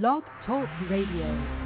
Blog Talk Radio.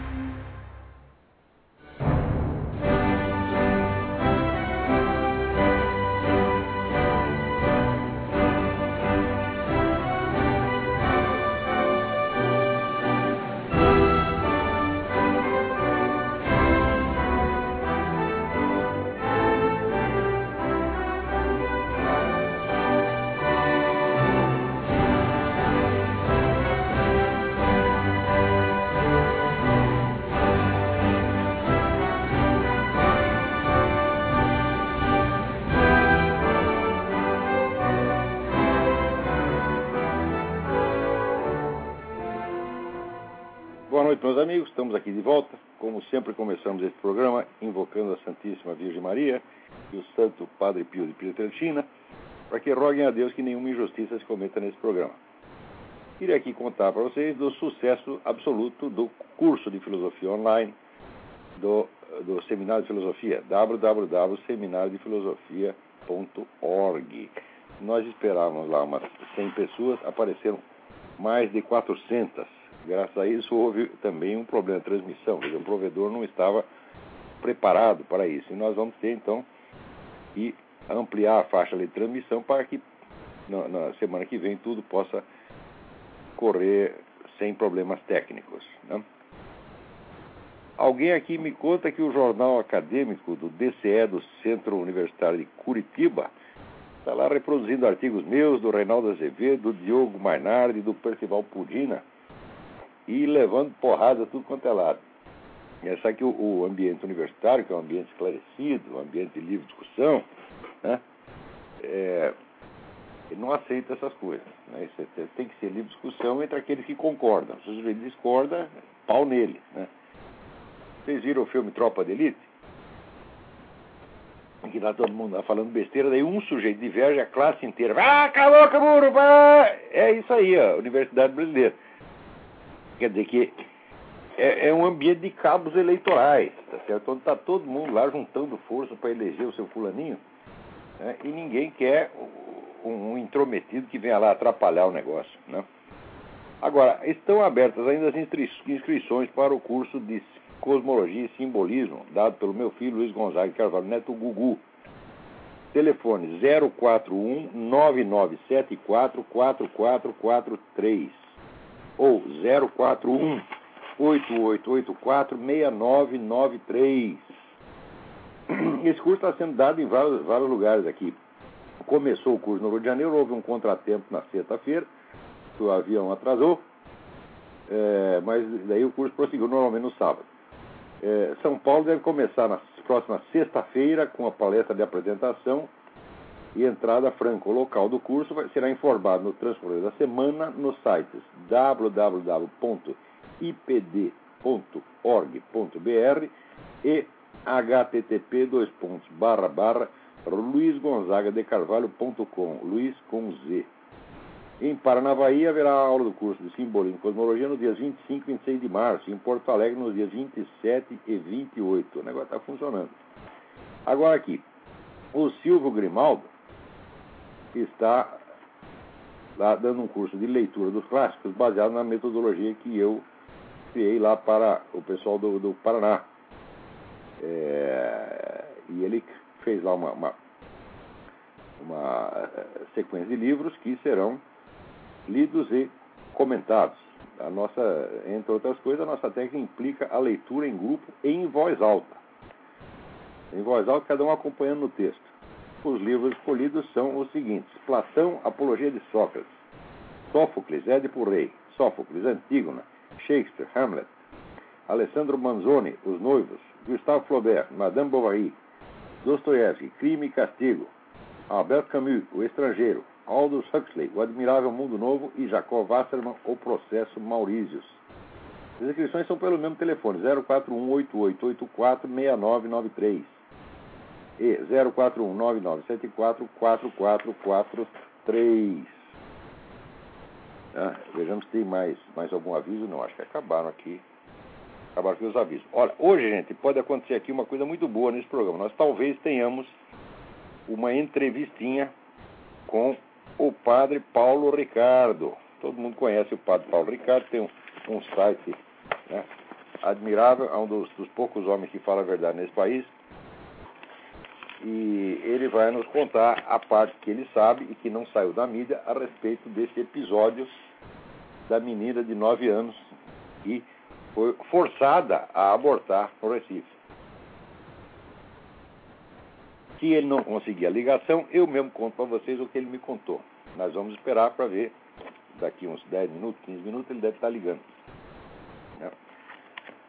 Noite, meus amigos. Estamos aqui de volta. Como sempre, começamos este programa invocando a Santíssima Virgem Maria e o Santo Padre Pio de Pietrelcina para que roguem a Deus que nenhuma injustiça se cometa nesse programa. Queria aqui contar para vocês do sucesso absoluto do curso de filosofia online do, do Seminário de Filosofia, www.seminariodefilosofia.org. Nós esperávamos lá umas 100 pessoas, apareceram mais de 400. Graças a isso houve também um problema de transmissão, quer dizer, o provedor não estava preparado para isso. E nós vamos ter então que ampliar a faixa de transmissão para que na, na semana que vem tudo possa correr sem problemas técnicos. Né? Alguém aqui me conta que o jornal acadêmico do DCE, do Centro Universitário de Curitiba, está lá reproduzindo artigos meus, do Reinaldo Azevedo, do Diogo Mainardi, do Percival Pudina, e levando porrada tudo quanto é lado. É, sabe que o, o, ambiente universitário, que é um ambiente esclarecido, um ambiente de livre discussão, né, é, ele não aceita essas coisas. Né? Isso tem que ser livre discussão entre aqueles que concordam. Se sujeito discorda, pau nele. Né? Vocês viram o filme Tropa de Elite? Que lá todo mundo falando besteira, daí um sujeito diverge, a classe inteira. Ah, calou, caburo! É isso aí, a Universidade Brasileira. Quer dizer que é, é, um ambiente de cabos eleitorais, tá certo? Onde está todo mundo lá juntando força para eleger o seu fulaninho, né? e ninguém quer um, um, intrometido que venha lá atrapalhar o negócio, né? Agora, estão abertas ainda as inscri inscrições para o curso de Cosmologia e Simbolismo, dado pelo meu filho Luiz Gonzaga Carvalho Neto Gugu. Telefone 041 9974 4443 ou 041 8884 6993. Esse curso está sendo dado em vários, vários lugares aqui. Começou o curso no Rio de Janeiro, houve um contratempo na sexta-feira, o avião atrasou, é, mas daí o curso prosseguiu normalmente no sábado. É, São Paulo deve começar na próxima sexta-feira com a palestra de apresentação e entrada franca. O local do curso será informado no transcorrer da semana nos sites www.ipd.org.br e http dois pontos, barra, barra, luizgonzagadecarvalho.com, Luiz com Z. Em Paranavaí haverá aula do curso de Simbolismo e Cosmologia nos dias 25 e 26 de março, em Porto Alegre nos dias 27 e 28. O negócio está funcionando. Agora aqui, o Silvio Grimaldo está lá dando um curso de leitura dos clássicos baseado na metodologia que eu criei lá para o pessoal do, do Paraná. É, e ele fez lá uma, uma, uma, sequência de livros que serão lidos e comentados. A nossa, entre outras coisas, a nossa técnica implica a leitura em grupo em voz alta. Em voz alta, cada um acompanhando no texto. Os livros escolhidos são os seguintes: Platão, Apologia de Sócrates, Sófocles, Édipo Rei, Sófocles, Antígona, Shakespeare, Hamlet, Alessandro Manzoni, Os Noivos, Gustave Flaubert, Madame Bovary, Dostoiévski, Crime e Castigo, Albert Camus, O Estrangeiro, Aldous Huxley, O Admirável Mundo Novo. E Jacob Wasserman, O Processo Maurícios. As inscrições são pelo mesmo telefone, 041-8884-6993 e 041-9974-4443. Ah, vejamos se tem mais, mais algum aviso. Não, acho que acabaram aqui. Acabaram aqui os avisos. Olha, hoje, gente, pode acontecer aqui uma coisa muito boa nesse programa. Nós talvez tenhamos uma entrevistinha com o padre Paulo Ricardo. Todo mundo conhece o padre Paulo Ricardo, tem um, um site né, admirável, é um dos, dos poucos homens que fala a verdade nesse país. E ele vai nos contar a parte que ele sabe e que não saiu da mídia a respeito desse episódio da menina de 9 anos que foi forçada a abortar no Recife. Se ele não conseguir a ligação, eu mesmo conto para vocês o que ele me contou. Nós vamos esperar para ver. Daqui uns 10 minutos, 15 minutos, ele deve estar ligando. Né?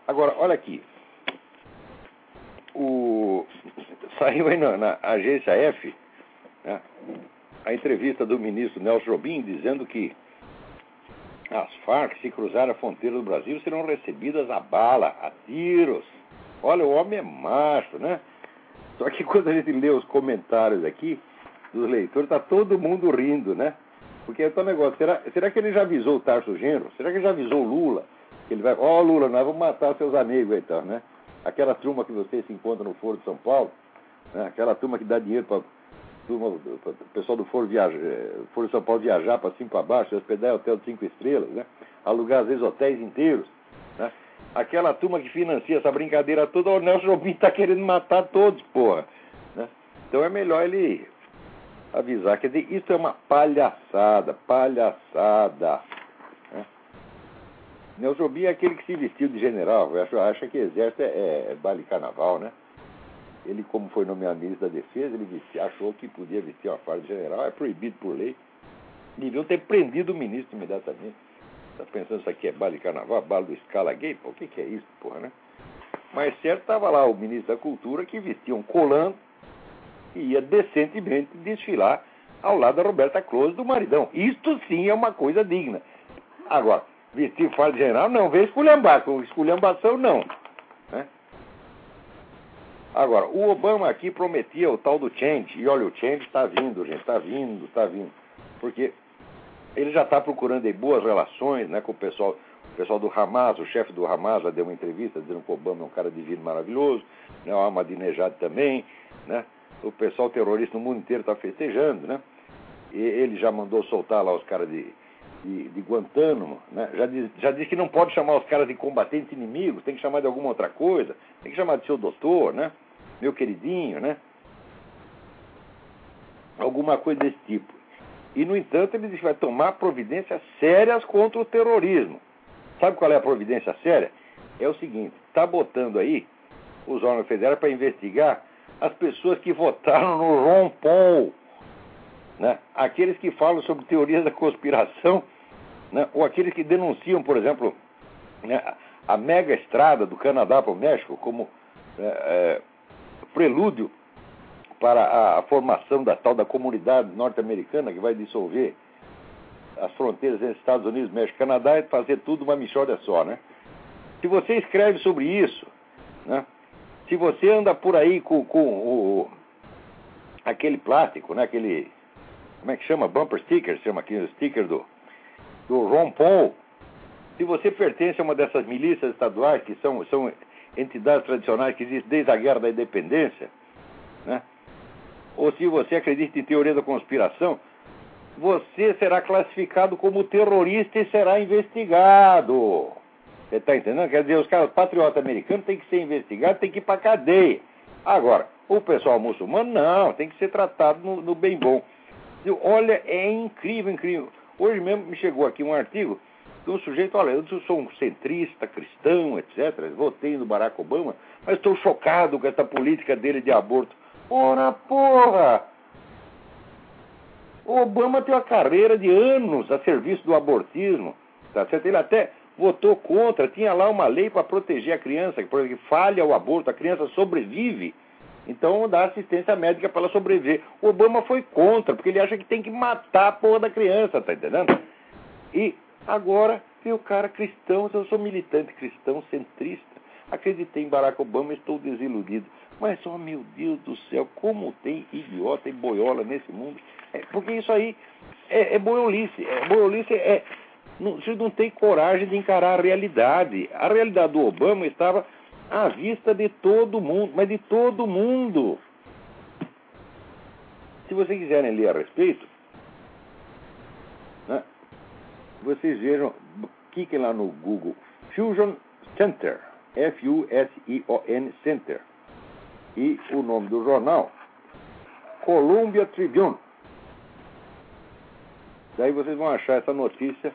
Agora, olha aqui. O... Saiu aí na, na agência F né, a entrevista do ministro Nelson Jobim dizendo que as Farc, se cruzar a fronteira do Brasil, serão recebidas a bala, a tiros. Olha, o homem é macho, né? Só que quando a gente lê os comentários aqui dos leitores, está todo mundo rindo, né? Porque é o negócio, será, será que ele já avisou o Tarso Genro? Será que ele já avisou o Lula? Que ele vai, ó oh, Lula, nós vamos matar seus amigos então, né? Aquela turma que você se encontra no Foro de São Paulo, né? aquela turma que dá dinheiro para o pessoal do Foro, viaja, eh, Foro de São Paulo viajar para cima para baixo, hospedar em hotel de cinco estrelas, né? Alugar às vezes hotéis inteiros, né? aquela turma que financia essa brincadeira toda, o Nelson Jobim está querendo matar todos, porra. Né? Então é melhor ele avisar. Quer dizer, isso é uma palhaçada, palhaçada. Jobim é aquele que se vestiu de general, acha, que exército é, é, é baile carnaval, né? Ele, como foi nomeado ministro da Defesa, ele vestia, achou que podia vestir uma farda de general, é proibido por lei. Deviam ter prendido o ministro imediatamente. Tá pensando isso aqui é baile carnaval, baile do escala gay? Pô, o que, que é isso, porra, né? Mas certo estava lá o ministro da Cultura que vestia um colando e ia decentemente desfilar ao lado da Roberta Close do maridão. Isto sim é uma coisa digna. Agora, vestir farda general, não, vem esculhambar, com esculhambação não. Né? Agora, o Obama aqui prometia o tal do change, e olha, o change está vindo, gente, está vindo, está vindo. Porque ele já está procurando boas relações né, com o pessoal, o pessoal do Hamas, o chefe do Hamas já deu uma entrevista dizendo que o Obama é um cara divino maravilhoso, né, o Ahmadinejad também, né, o pessoal terrorista no mundo inteiro está festejando, né, e ele já mandou soltar lá os caras de, de, de Guantánamo, né, já, diz, já disse que não pode chamar os caras de combatentes inimigos, tem que chamar de alguma outra coisa, tem que chamar de seu doutor, né, meu queridinho, né, alguma coisa desse tipo. E, no entanto, ele diz que vai tomar providências sérias contra o terrorismo. Sabe qual é a providência séria? É o seguinte: está botando aí os órgãos federais para investigar as pessoas que votaram no Ron Paul. Né? Aqueles que falam sobre teorias da conspiração, né? ou aqueles que denunciam, por exemplo, né, a mega estrada do Canadá para o México como é, é, prelúdio para a, formação da tal da comunidade norte-americana que vai dissolver as fronteiras entre Estados Unidos, México e Canadá e fazer tudo uma mixória só, né? Se você escreve sobre isso, né? Se você anda por aí com, com o, aquele plástico, né? Aquele, como é que chama? Bumper sticker, chama aqui o sticker do, do Ron Paul. Se você pertence a uma dessas milícias estaduais que são, são entidades tradicionais que existem desde a Guerra da Independência, né? ou se você acredita em teoria da conspiração, você será classificado como terrorista e será investigado. Você está entendendo? Quer dizer, os caras patriotas americanos têm que ser investigados, têm que ir para cadeia. Agora, o pessoal muçulmano, não, tem que ser tratado no, no bem bom. Olha, é incrível, incrível. Hoje mesmo me chegou aqui um artigo de um sujeito, olha, eu sou um centrista, cristão, etc. Votei no Barack Obama, mas estou chocado com essa política dele de aborto. Ora, porra! O Obama tem uma carreira de anos a serviço do abortismo. Tá certo? Ele até votou contra, tinha lá uma lei para proteger a criança, que, falha o aborto, a criança sobrevive. Então dá assistência médica para ela sobreviver. O Obama foi contra, porque ele acha que tem que matar a porra da criança, tá entendendo? E agora o cara cristão, eu sou militante cristão, centrista, acreditei em Barack Obama, estou desiludido. Mas, oh meu Deus do céu, como tem idiota e boiola nesse mundo. É, porque isso aí é, é boiolice. É, boiolice é. Não, você não tem coragem de encarar a realidade. A realidade do Obama estava à vista de todo mundo, mas de todo mundo. Se vocês quiserem ler a respeito, né, vocês vejam Cliquem lá no Google Fusion Center, F-U-S-I-O-N Center. E o nome do jornal, Columbia Tribune. Daí vocês vão achar essa notícia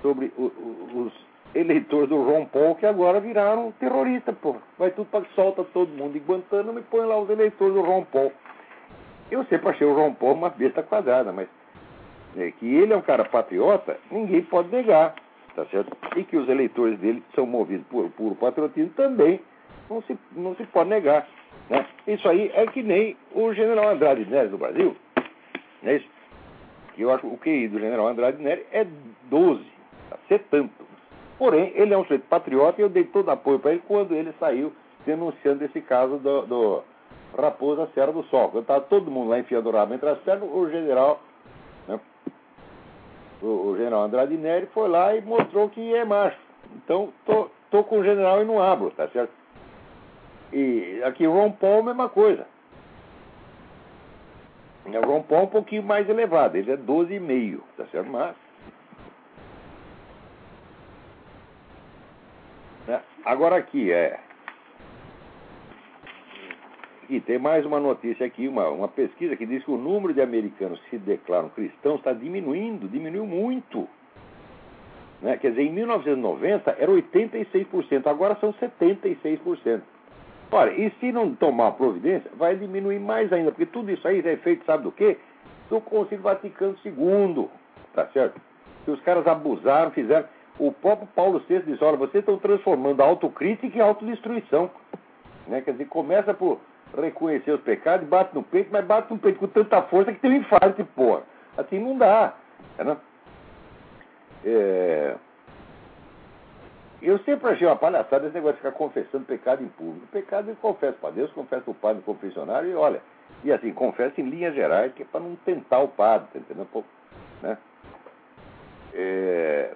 sobre os eleitores do Ron Paul que agora viraram terroristas, pô. Vai tudo para solta todo mundo em Guantánamo e põe lá os eleitores do Ron Paul. Eu sempre achei o Ron Paul uma besta quadrada, mas é, que ele é um cara patriota, ninguém pode negar, tá certo? E que os eleitores dele são movidos por puro patriotismo também, não se, não se pode negar. Né? Isso aí é que nem o general Andrade Neres do Brasil. Não é isso? Eu acho que o QI do general Andrade Neres é 12, tá? ser tanto. Porém, ele é um sujeito patriota e eu dei todo apoio para ele quando ele saiu denunciando esse caso do, do Raposa Serra do Sol. Quando estava todo mundo lá enfiando o rabo entre as pernas, o general, né, o, o, general Andrade Neri foi lá e mostrou que é macho. Então, tô, tô com o general e não abro, tá certo? E aqui Ron Paul, mesma coisa. O Ron Paul é um pouquinho mais elevado, ele é 12,5, tá certo? Mas Né? Agora aqui é. E tem mais uma notícia aqui, uma, uma pesquisa que diz que o número de americanos que se declaram cristãos está diminuindo, diminuiu muito. Né? Quer dizer, em 1990 era 86%, agora são 76%. Olha, e se não tomar providência, vai diminuir mais ainda, porque tudo isso aí é feito, sabe do quê? Do Concílio Vaticano II, tá certo? Que os caras abusaram, fizeram. O próprio Paulo VI diz: olha, vocês estão transformando a autocrítica em autodestruição. Né? Quer dizer, começa por reconhecer os pecados, bate no peito, mas bate no peito com tanta força que tem um infarto, porra. Assim não dá. Né? É... Eu sempre achei uma palhaçada esse negócio de ficar confessando pecado em público. Pecado eu confesso para Deus, confesso para o padre no confessionário e olha, e assim, confesso em linhas gerais, que é para não tentar o padre, tá entendendo? Né? É...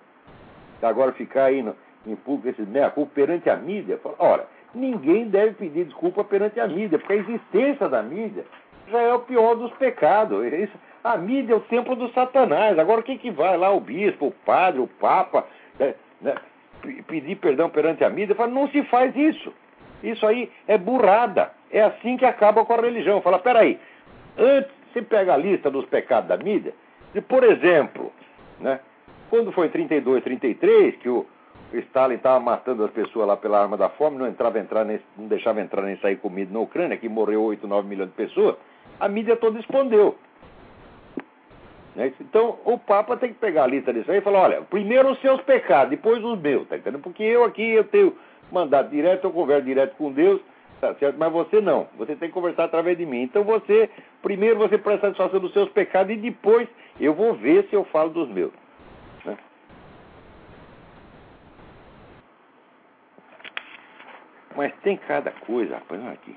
Agora ficar aí no, em público esse meia-culpa perante a mídia, fala, ora, ninguém deve pedir desculpa perante a mídia, porque a existência da mídia já é o pior dos pecados. Isso, a mídia é o templo do Satanás. Agora, o que, que vai lá o bispo, o padre, o papa, né, né, pedir perdão perante a mídia? Fala, não se faz isso. Isso aí é burrada. É assim que acaba com a religião. Fala, peraí, antes você pega a lista dos pecados da mídia, e, por exemplo, né, quando foi em 32, 33, que o Stalin estava matando as pessoas lá pela arma da fome, não, entrava, entrar nem, não deixava entrar nem sair comida na Ucrânia, que morreu 8, 9 milhões de pessoas, a mídia toda escondeu. Né? Então, o Papa tem que pegar a lista disso aí e falar, olha, primeiro os seus pecados, depois os meus, tá entendendo? Porque eu aqui, eu tenho mandato direto, eu converso direto com Deus, tá certo? Mas você não, você tem que conversar através de mim. Então você, primeiro você presta satisfação dos seus pecados e depois eu vou ver se eu falo dos meus. Mas tem cada coisa, rapaz, olha aqui.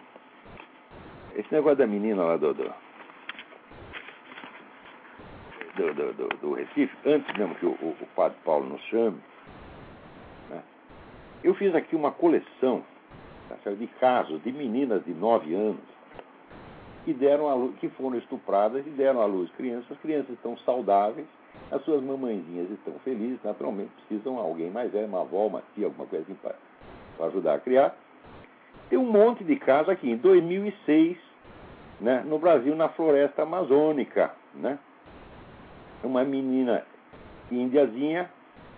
Esse negócio da menina lá do. do do, do, do, Recife, antes mesmo que o, o, o padre Paulo nos chame, né, eu fiz aqui uma coleção tá, de casos de meninas de 9 anos que deram luz, que foram estupradas e deram à luz crianças. As crianças estão saudáveis, as suas mamãezinhas estão felizes, naturalmente precisam de alguém mais velho, uma avó, uma tia, alguma coisa assim para ajudar a criar. Tem um monte de casos aqui. Em 2006, né, no Brasil, na floresta amazônica, né, uma menina índiazinha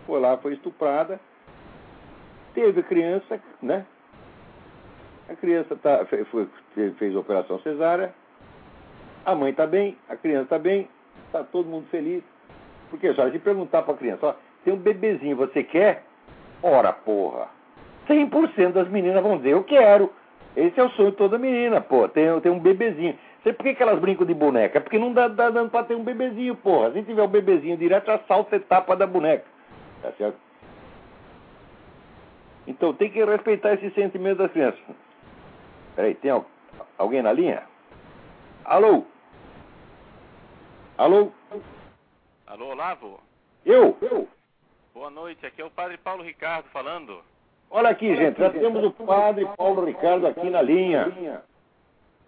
foi lá, foi estuprada, teve criança, né? A criança tá, foi, fez operação cesárea, a mãe está bem, a criança está bem, está todo mundo feliz. Porque só se perguntar para a criança, ó, tem um bebezinho, você quer? Ora, porra! 100% das meninas vão dizer, eu quero. Esse é o sonho de toda menina, pô, tem, tem um bebezinho. Sei por que, que elas brincam de boneca? Porque não dá, dá dando pra ter um bebezinho, porra. Se tiver um bebezinho direto, já salta a etapa da boneca. Tá certo? Então tem que respeitar esse sentimento das crianças. Peraí, tem alguém na linha? Alô? Alô? Alô, Olavo? Eu? Eu? Boa noite, aqui é o Padre Paulo Ricardo falando. Olha aqui, gente, já temos o padre Paulo Ricardo aqui na linha.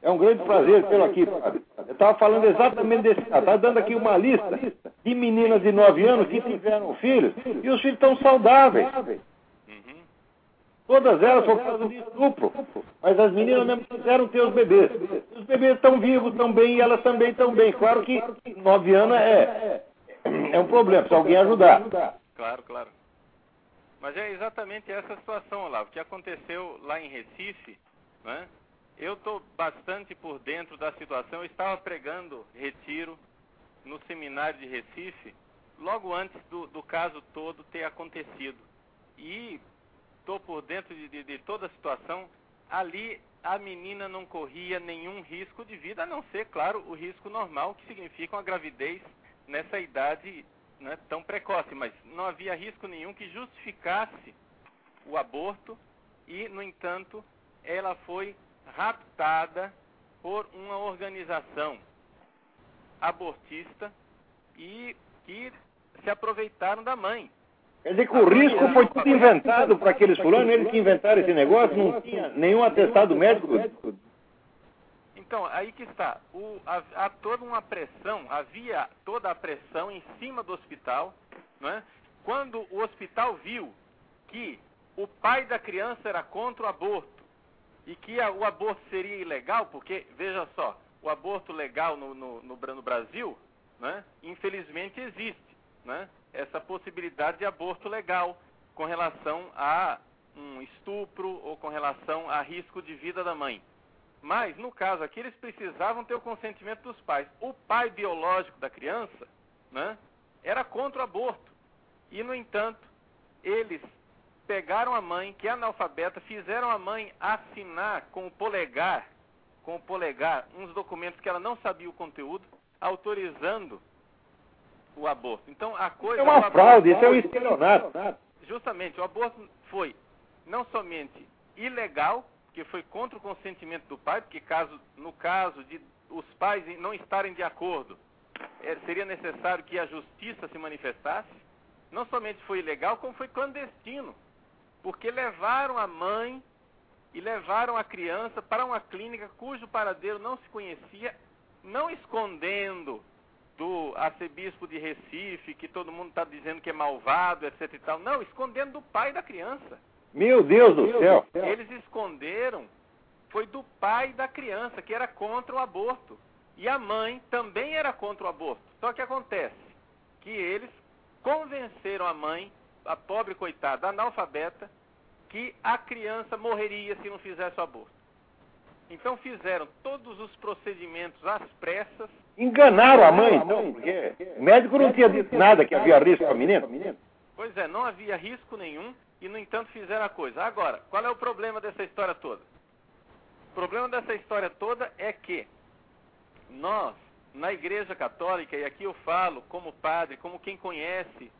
É um grande prazer tê-lo aqui, padre. Eu estava falando exatamente desse caso. Está dando aqui uma lista de meninas de 9 anos que tiveram filhos e os filhos estão saudáveis. Uhum. Todas elas por causa de estupro. Mas as meninas mesmo quiseram ter os bebês. Os bebês estão vivos, estão bem e elas também estão bem. Claro que 9 anos é, é um problema, precisa alguém ajudar. Claro, claro. Mas é exatamente essa situação, Olavo, que aconteceu lá em Recife, né? Eu estou bastante por dentro da situação. Eu estava pregando retiro no seminário de Recife, logo antes do, do caso todo ter acontecido. E estou por dentro de, de, de toda a situação. Ali a menina não corria nenhum risco de vida, a não ser, claro, o risco normal, que significa uma gravidez nessa idade né, tão precoce. Mas não havia risco nenhum que justificasse o aborto e, no entanto, ela foi raptada por uma organização abortista e que se aproveitaram da mãe. Quer dizer que o risco foi tudo inventado para aqueles fulanos, eles que inventaram esse negócio, não tinha nenhum atestado médico. Então, aí que está. O, há, toda uma pressão, havia toda a pressão em cima do hospital, não é? quando o hospital viu que o pai da criança era contra o aborto, e que a, o aborto seria ilegal, porque, veja só, o aborto legal no, no, no, no Brasil, né, infelizmente existe né, essa possibilidade de aborto legal com relação a um estupro ou com relação a risco de vida da mãe. Mas, no caso aqui, eles precisavam ter o consentimento dos pais. O pai biológico da criança né, era contra o aborto. E, no entanto, eles pegaram a mãe, que é analfabeta, fizeram a mãe assinar com o polegar, com o polegar, uns documentos que ela não sabia o conteúdo, autorizando o aborto. Então a coisa. É uma fraude, isso é um estelionato. Justamente, o aborto foi não somente ilegal, que foi contra o consentimento do pai, porque caso, no caso de os pais não estarem de acordo, é, seria necessário que a justiça se manifestasse. Não somente foi ilegal, como foi clandestino porque levaram a mãe e levaram a criança para uma clínica cujo paradeiro não se conhecia, não escondendo do arcebispo de Recife, que todo mundo está dizendo que é malvado, etc e tal. Não, escondendo do pai da criança. Meu Deus do céu! Eles esconderam, foi do pai da criança, que era contra o aborto. E a mãe também era contra o aborto. Só que acontece que eles convenceram a mãe a pobre coitada analfabeta, que a criança morreria se não fizesse o aborto. Então fizeram todos os procedimentos às pressas. Enganaram a mãe, então, porque o médico não tinha dito nada que havia risco para a menina. Pois é, não havia risco nenhum e, no entanto, fizeram a coisa. Agora, qual é o problema dessa história toda? O problema dessa história toda é que nós, na Igreja Católica, e aqui eu falo como padre, como quem conhece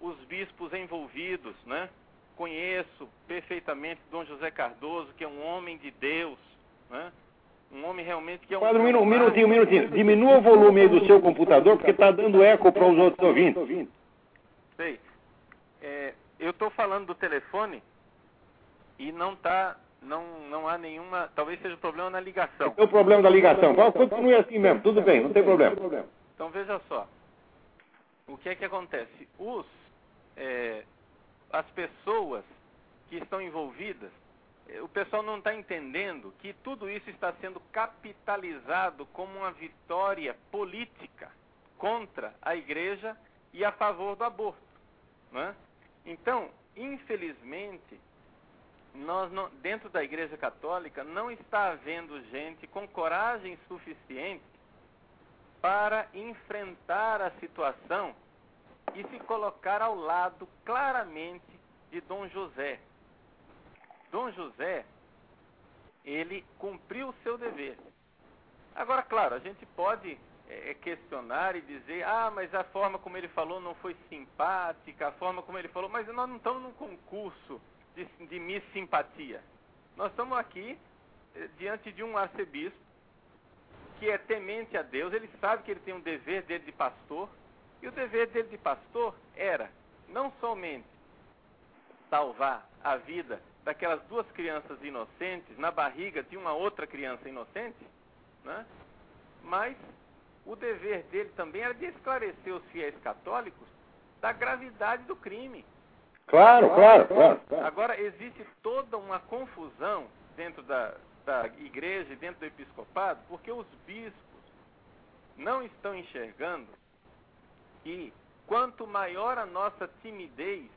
os bispos envolvidos, né? Conheço perfeitamente Dom José Cardoso, que é um homem de Deus, né? Um homem realmente que é um. Padre, um minutinho, um minutinho. Diminua o volume aí do seu computador, porque está dando eco para os outros ouvintes. Sei. É, eu estou falando do telefone e não tá, não, não há nenhuma. Talvez seja o problema na ligação. É o problema da ligação. Continue assim mesmo, tudo bem, não tem problema. Então veja só. O que é que acontece? Os é, as pessoas que estão envolvidas, é, o pessoal não está entendendo que tudo isso está sendo capitalizado como uma vitória política contra a igreja e a favor do aborto. Né? Então, infelizmente, nós não, dentro da igreja católica não está havendo gente com coragem suficiente para enfrentar a situação e se colocar ao lado claramente de Dom José. Dom José, ele cumpriu o seu dever. Agora, claro, a gente pode é, questionar e dizer, ah, mas a forma como ele falou não foi simpática, a forma como ele falou, mas nós não estamos num concurso de, de Miss Simpatia. Nós estamos aqui eh, diante de um arcebispo que é temente a Deus, ele sabe que ele tem um dever dele de pastor, e o dever dele de pastor era não somente salvar a vida daquelas duas crianças inocentes na barriga de uma outra criança inocente, né? mas o dever dele também era de esclarecer os fiéis católicos da gravidade do crime. Claro, claro, claro. claro. Agora, existe toda uma confusão dentro da, da igreja e dentro do episcopado, porque os bispos não estão enxergando que quanto maior a nossa timidez,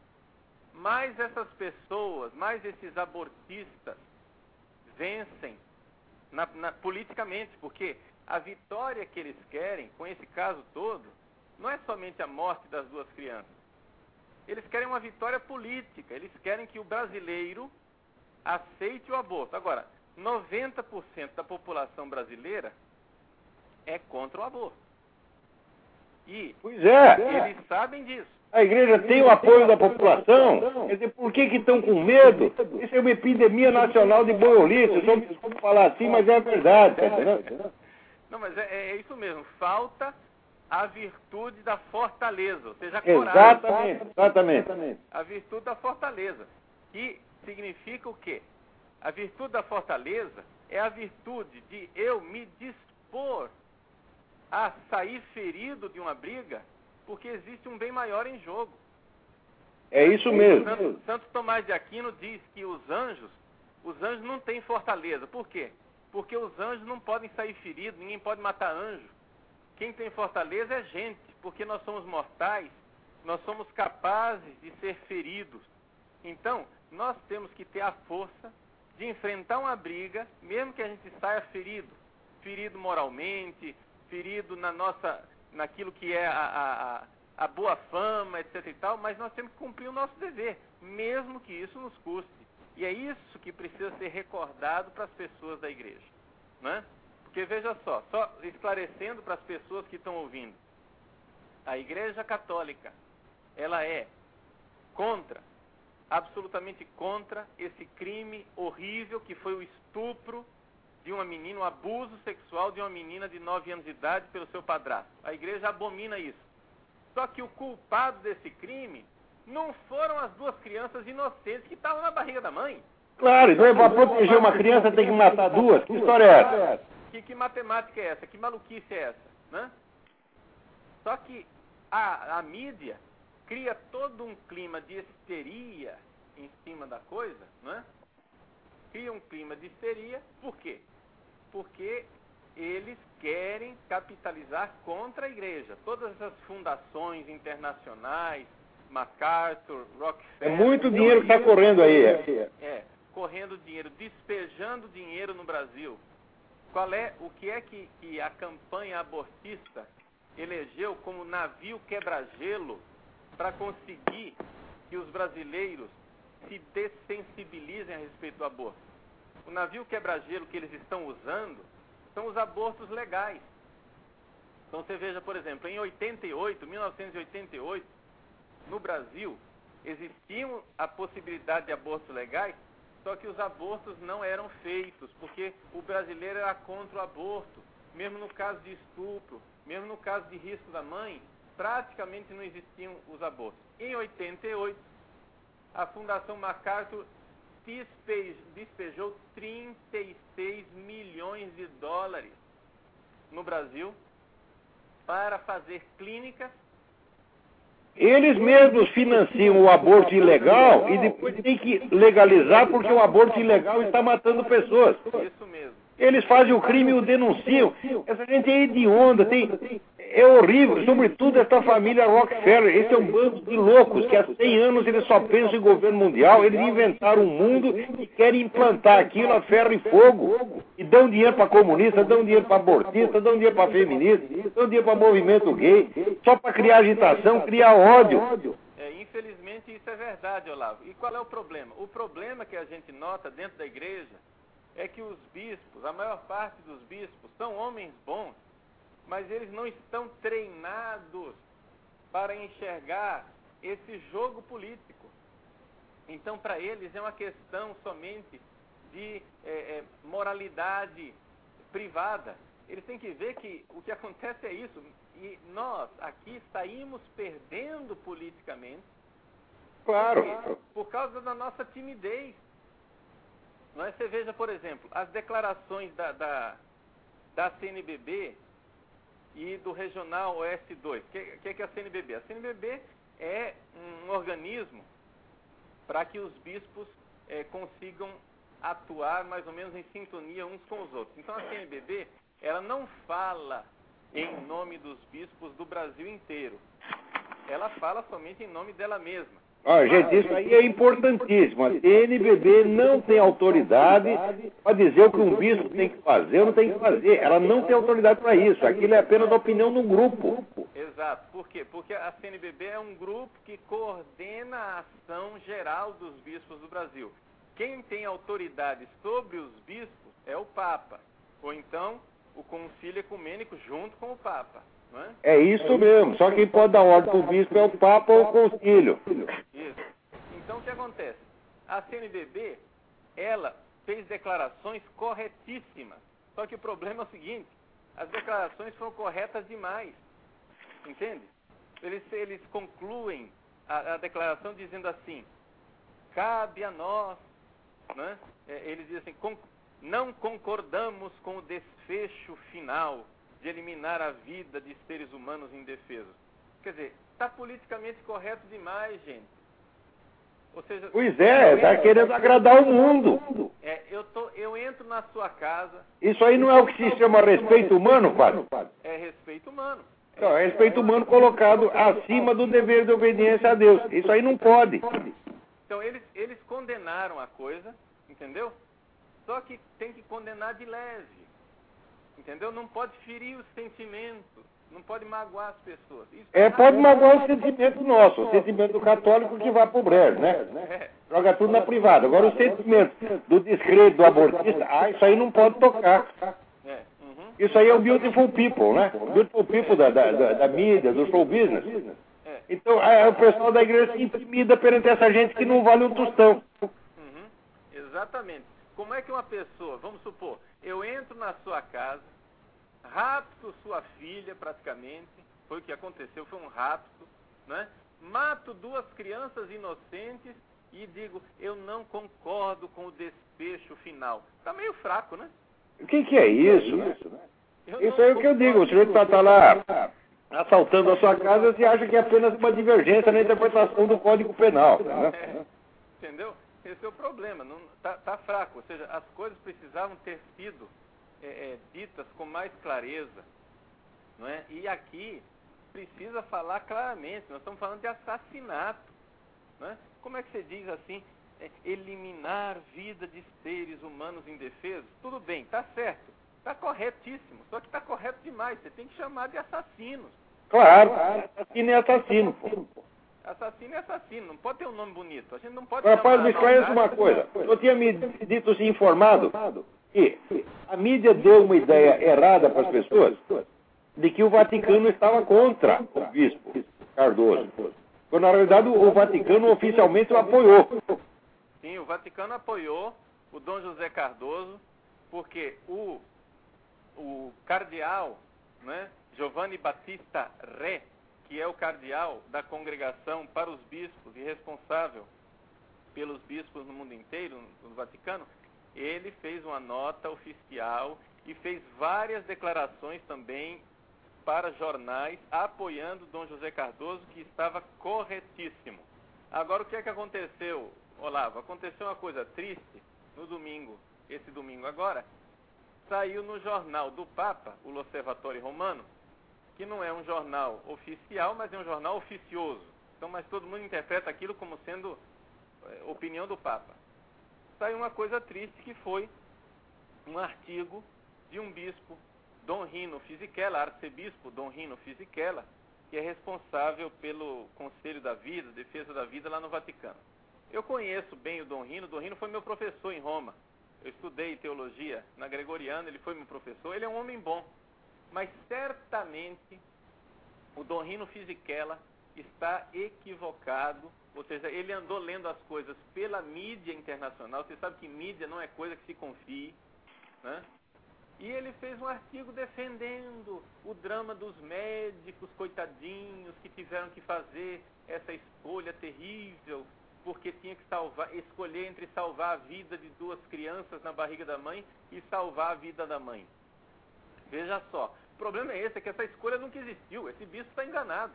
mais essas pessoas, mais esses abortistas vencem na, na, politicamente, porque a vitória que eles querem com esse caso todo não é somente a morte das duas crianças. Eles querem uma vitória política, eles querem que o brasileiro aceite o aborto. Agora, 90% da população brasileira é contra o aborto. E pois é. eles sabem disso. A igreja tem o apoio da população. Quer dizer, por que estão com medo? Isso é uma epidemia nacional de boiolice. Eu só me desculpe falar assim, mas é verdade. Não, mas é, é isso mesmo. Falta a virtude da fortaleza, ou seja, a coragem. Exatamente, exatamente. A virtude da fortaleza. Que significa o quê? A virtude da fortaleza é a virtude de eu me dispor a sair ferido de uma briga, porque existe um bem maior em jogo. É isso mesmo. Santo, Santo Tomás de Aquino diz que os anjos, os anjos não têm fortaleza. Por quê? Porque os anjos não podem sair feridos, ninguém pode matar anjo. Quem tem fortaleza é gente, porque nós somos mortais, nós somos capazes de ser feridos. Então, nós temos que ter a força de enfrentar uma briga, mesmo que a gente saia ferido, ferido moralmente, ferido na nossa, naquilo que é a, a, a boa fama, etc e tal, mas nós temos que cumprir o nosso dever, mesmo que isso nos custe. E é isso que precisa ser recordado para as pessoas da igreja. Né? Porque veja só, só esclarecendo para as pessoas que estão ouvindo, a Igreja Católica, ela é contra, absolutamente contra esse crime horrível que foi o estupro de uma menina, o abuso sexual de uma menina de 9 anos de idade pelo seu padrasto. A igreja abomina isso. Só que o culpado desse crime não foram as duas crianças inocentes que estavam na barriga da mãe. Claro, então para proteger uma criança tem que matar duas? Que história é essa? Que, que matemática é essa? Que maluquice é essa? Né? Só que a, a mídia cria todo um clima de histeria em cima da coisa, né? Cria um clima de histeria, por quê? Porque eles querem capitalizar contra a igreja. Todas essas fundações internacionais, MacArthur, Rockefeller. É muito dinheiro que está correndo aí. É, é, correndo dinheiro, despejando dinheiro no Brasil. Qual é o que é que, que a campanha abortista elegeu como navio quebra-gelo para conseguir que os brasileiros se dessensibilizem a respeito do aborto? O navio quebra-gelo que eles estão usando são os abortos legais. Então você veja, por exemplo, em 88, 1988, no Brasil, existiam a possibilidade de abortos legais só que os abortos não eram feitos, porque o brasileiro era contra o aborto. Mesmo no caso de estupro, mesmo no caso de risco da mãe, praticamente não existiam os abortos. Em 88, a Fundação MacArthur despejou 36 milhões de dólares no Brasil para fazer clínicas eles mesmos financiam o aborto ilegal e depois tem que legalizar porque o aborto ilegal está matando pessoas. Isso mesmo. Eles fazem o crime e o denunciam. Essa gente é hedionda, tem, é horrível, sobretudo essa família Rockefeller. Esse é um bando de loucos que há 100 anos eles só pensam em governo mundial. Eles inventaram um mundo e querem implantar aquilo a ferro e fogo. E dão dinheiro para comunista, dão dinheiro para abortista, dão dinheiro para feminista, dão dinheiro para movimento gay, só para criar agitação, criar ódio. É, infelizmente isso é verdade, Olavo. E qual é o problema? O problema que a gente nota dentro da igreja é que os bispos, a maior parte dos bispos, são homens bons mas eles não estão treinados para enxergar esse jogo político. Então, para eles é uma questão somente de é, é, moralidade privada. Eles têm que ver que o que acontece é isso. E nós aqui saímos perdendo politicamente Claro. Por causa da nossa timidez. Não é? Você veja, por exemplo, as declarações da, da, da CNBB e do Regional OS2. O que, que, que é a CNBB? A CNBB é um organismo para que os bispos é, consigam atuar mais ou menos em sintonia uns com os outros. Então a CNBB, ela não fala em nome dos bispos do Brasil inteiro. Ela fala somente em nome dela mesma. Olha, gente, isso aí é importantíssimo. A CNBB não tem autoridade para dizer o que um bispo tem que fazer ou não tem que fazer. Ela não tem autoridade para isso. Aquilo é apenas a opinião do grupo. Exato. Por quê? Porque a CNBB é um grupo que coordena a ação geral dos bispos do Brasil. Quem tem autoridade sobre os bispos é o Papa. Ou então o concílio ecumênico junto com o Papa. É? isso mesmo. Só quem pode dar ordem para o bispo é o Papa ou o concílio. Isso. Então o que acontece? A CNBB, ela fez declarações corretíssimas. Só que o problema é o seguinte, as declarações foram corretas demais. Entende? Eles, eles concluem a, a declaração dizendo assim, cabe a nós, né? É, eles dizem assim, não concordamos com o desfecho final de eliminar a vida de seres humanos indefesos. Quer dizer, está politicamente correto demais, gente. Ou seja, pois é, está querendo agradar o mundo. É, eu, tô, eu entro na sua casa. Isso aí não é o que se chama respeito humano, padre? É respeito humano. É, não, é respeito humano colocado acima do dever de obediência a Deus. Isso aí não pode. Então, eles, eles condenaram a coisa, entendeu? Só que tem que condenar de leve. Entendeu? Não pode ferir os sentimentos, não pode magoar as pessoas. Isso é, pode magoar o sentimento nosso, o sentimento do católico que vai pro brejo, né? É. Joga tudo na privada. Agora o sentimento do descredo do abortista, ah, isso aí não pode tocar. É. Uhum. Isso aí é o beautiful people, né? O beautiful people da, da, da, da mídia, do show business. É. Então é, o pessoal da igreja se intimida perante essa gente que não vale um tostão. Uhum. Exatamente. Como é que uma pessoa, vamos supor, eu entro na sua casa, rapto sua filha praticamente, foi o que aconteceu, foi um rapto, né? mato duas crianças inocentes e digo, eu não concordo com o desfecho final. Está meio fraco, né? O que, que é isso? Né? Isso, né? isso é o que eu digo, o sujeito está tá lá assaltando a sua casa, você acha que é apenas uma divergência na interpretação do Código Penal. Né? É, entendeu? Esse é o problema, está tá fraco. Ou seja, as coisas precisavam ter sido é, é, ditas com mais clareza. Não é? E aqui precisa falar claramente, nós estamos falando de assassinato. Não é? Como é que você diz assim, é, eliminar vida de seres humanos indefesos? Tudo bem, está certo, está corretíssimo, só que está correto demais, você tem que chamar de assassinos. Claro, assassino é assassino. Pô. Assassino é assassino, não pode ter um nome bonito. A gente não pode Rapaz, me esclarece uma coisa. Eu tinha me dito assim, informado que a mídia deu uma ideia errada para as pessoas de que o Vaticano estava contra o bispo Cardoso. Quando na realidade o Vaticano oficialmente o apoiou. Sim, o Vaticano apoiou o Dom José Cardoso, porque o, o cardeal né, Giovanni Battista Re que é o cardeal da congregação para os bispos e responsável pelos bispos no mundo inteiro, no Vaticano, ele fez uma nota oficial e fez várias declarações também para jornais apoiando Dom José Cardoso, que estava corretíssimo. Agora, o que é que aconteceu, Olavo? Aconteceu uma coisa triste no domingo, esse domingo agora, saiu no jornal do Papa, o L'Osservatore Romano, que não é um jornal oficial, mas é um jornal oficioso. Então, mas todo mundo interpreta aquilo como sendo é, opinião do Papa. Saiu uma coisa triste que foi um artigo de um bispo, Dom Rino Fisichella, arcebispo Dom Rino Fisichella, que é responsável pelo Conselho da Vida, Defesa da Vida lá no Vaticano. Eu conheço bem o Dom Rino, o Dom Rino foi meu professor em Roma. Eu estudei teologia na Gregoriana, ele foi meu professor, ele é um homem bom. Mas certamente o Dom Rino Fisichella está equivocado, ou seja, ele andou lendo as coisas pela mídia internacional. Você sabe que mídia não é coisa que se confie, né? E ele fez um artigo defendendo o drama dos médicos, coitadinhos, que tiveram que fazer essa escolha terrível porque tinha que salvar, escolher entre salvar a vida de duas crianças na barriga da mãe e salvar a vida da mãe. Veja só, problema é esse, é que essa escolha nunca existiu, esse bispo está enganado.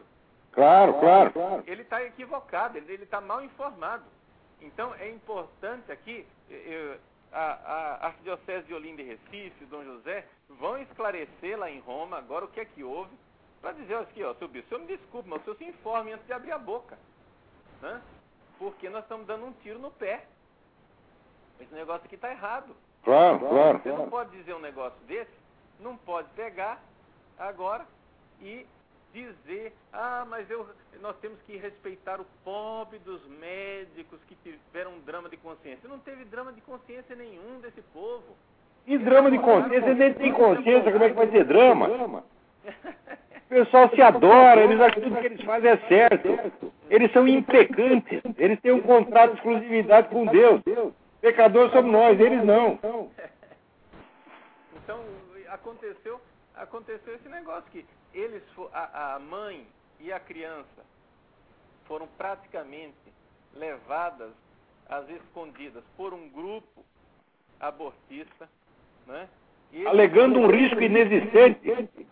Claro, claro, claro. Ele está equivocado, ele está mal informado. Então é importante aqui, eu, a, a Arquidiocese de Olinda e Recife, Dom José, vão esclarecer lá em Roma agora o que é que houve, para dizer aqui, ó, seu bispo, o senhor me desculpe, mas o senhor se informe antes de abrir a boca. Né? Porque nós estamos dando um tiro no pé. Esse negócio aqui está errado. Claro, claro. Você não pode dizer um negócio desse, não pode pegar agora e dizer, ah, mas eu, nós temos que respeitar o pobre dos médicos que tiveram um drama de consciência. Não teve drama de consciência nenhum desse povo. E drama de consciência, nem tem consciência, como é que vai ter drama? O pessoal se adora, eles acham que tudo que eles fazem é certo. Eles são impecantes, eles têm um contrato de exclusividade com Deus. Pecadores somos nós, eles não. Então, aconteceu, aconteceu esse negócio que eles, a, a mãe e a criança foram praticamente levadas às escondidas por um grupo abortista, né? Alegando um risco inexistente.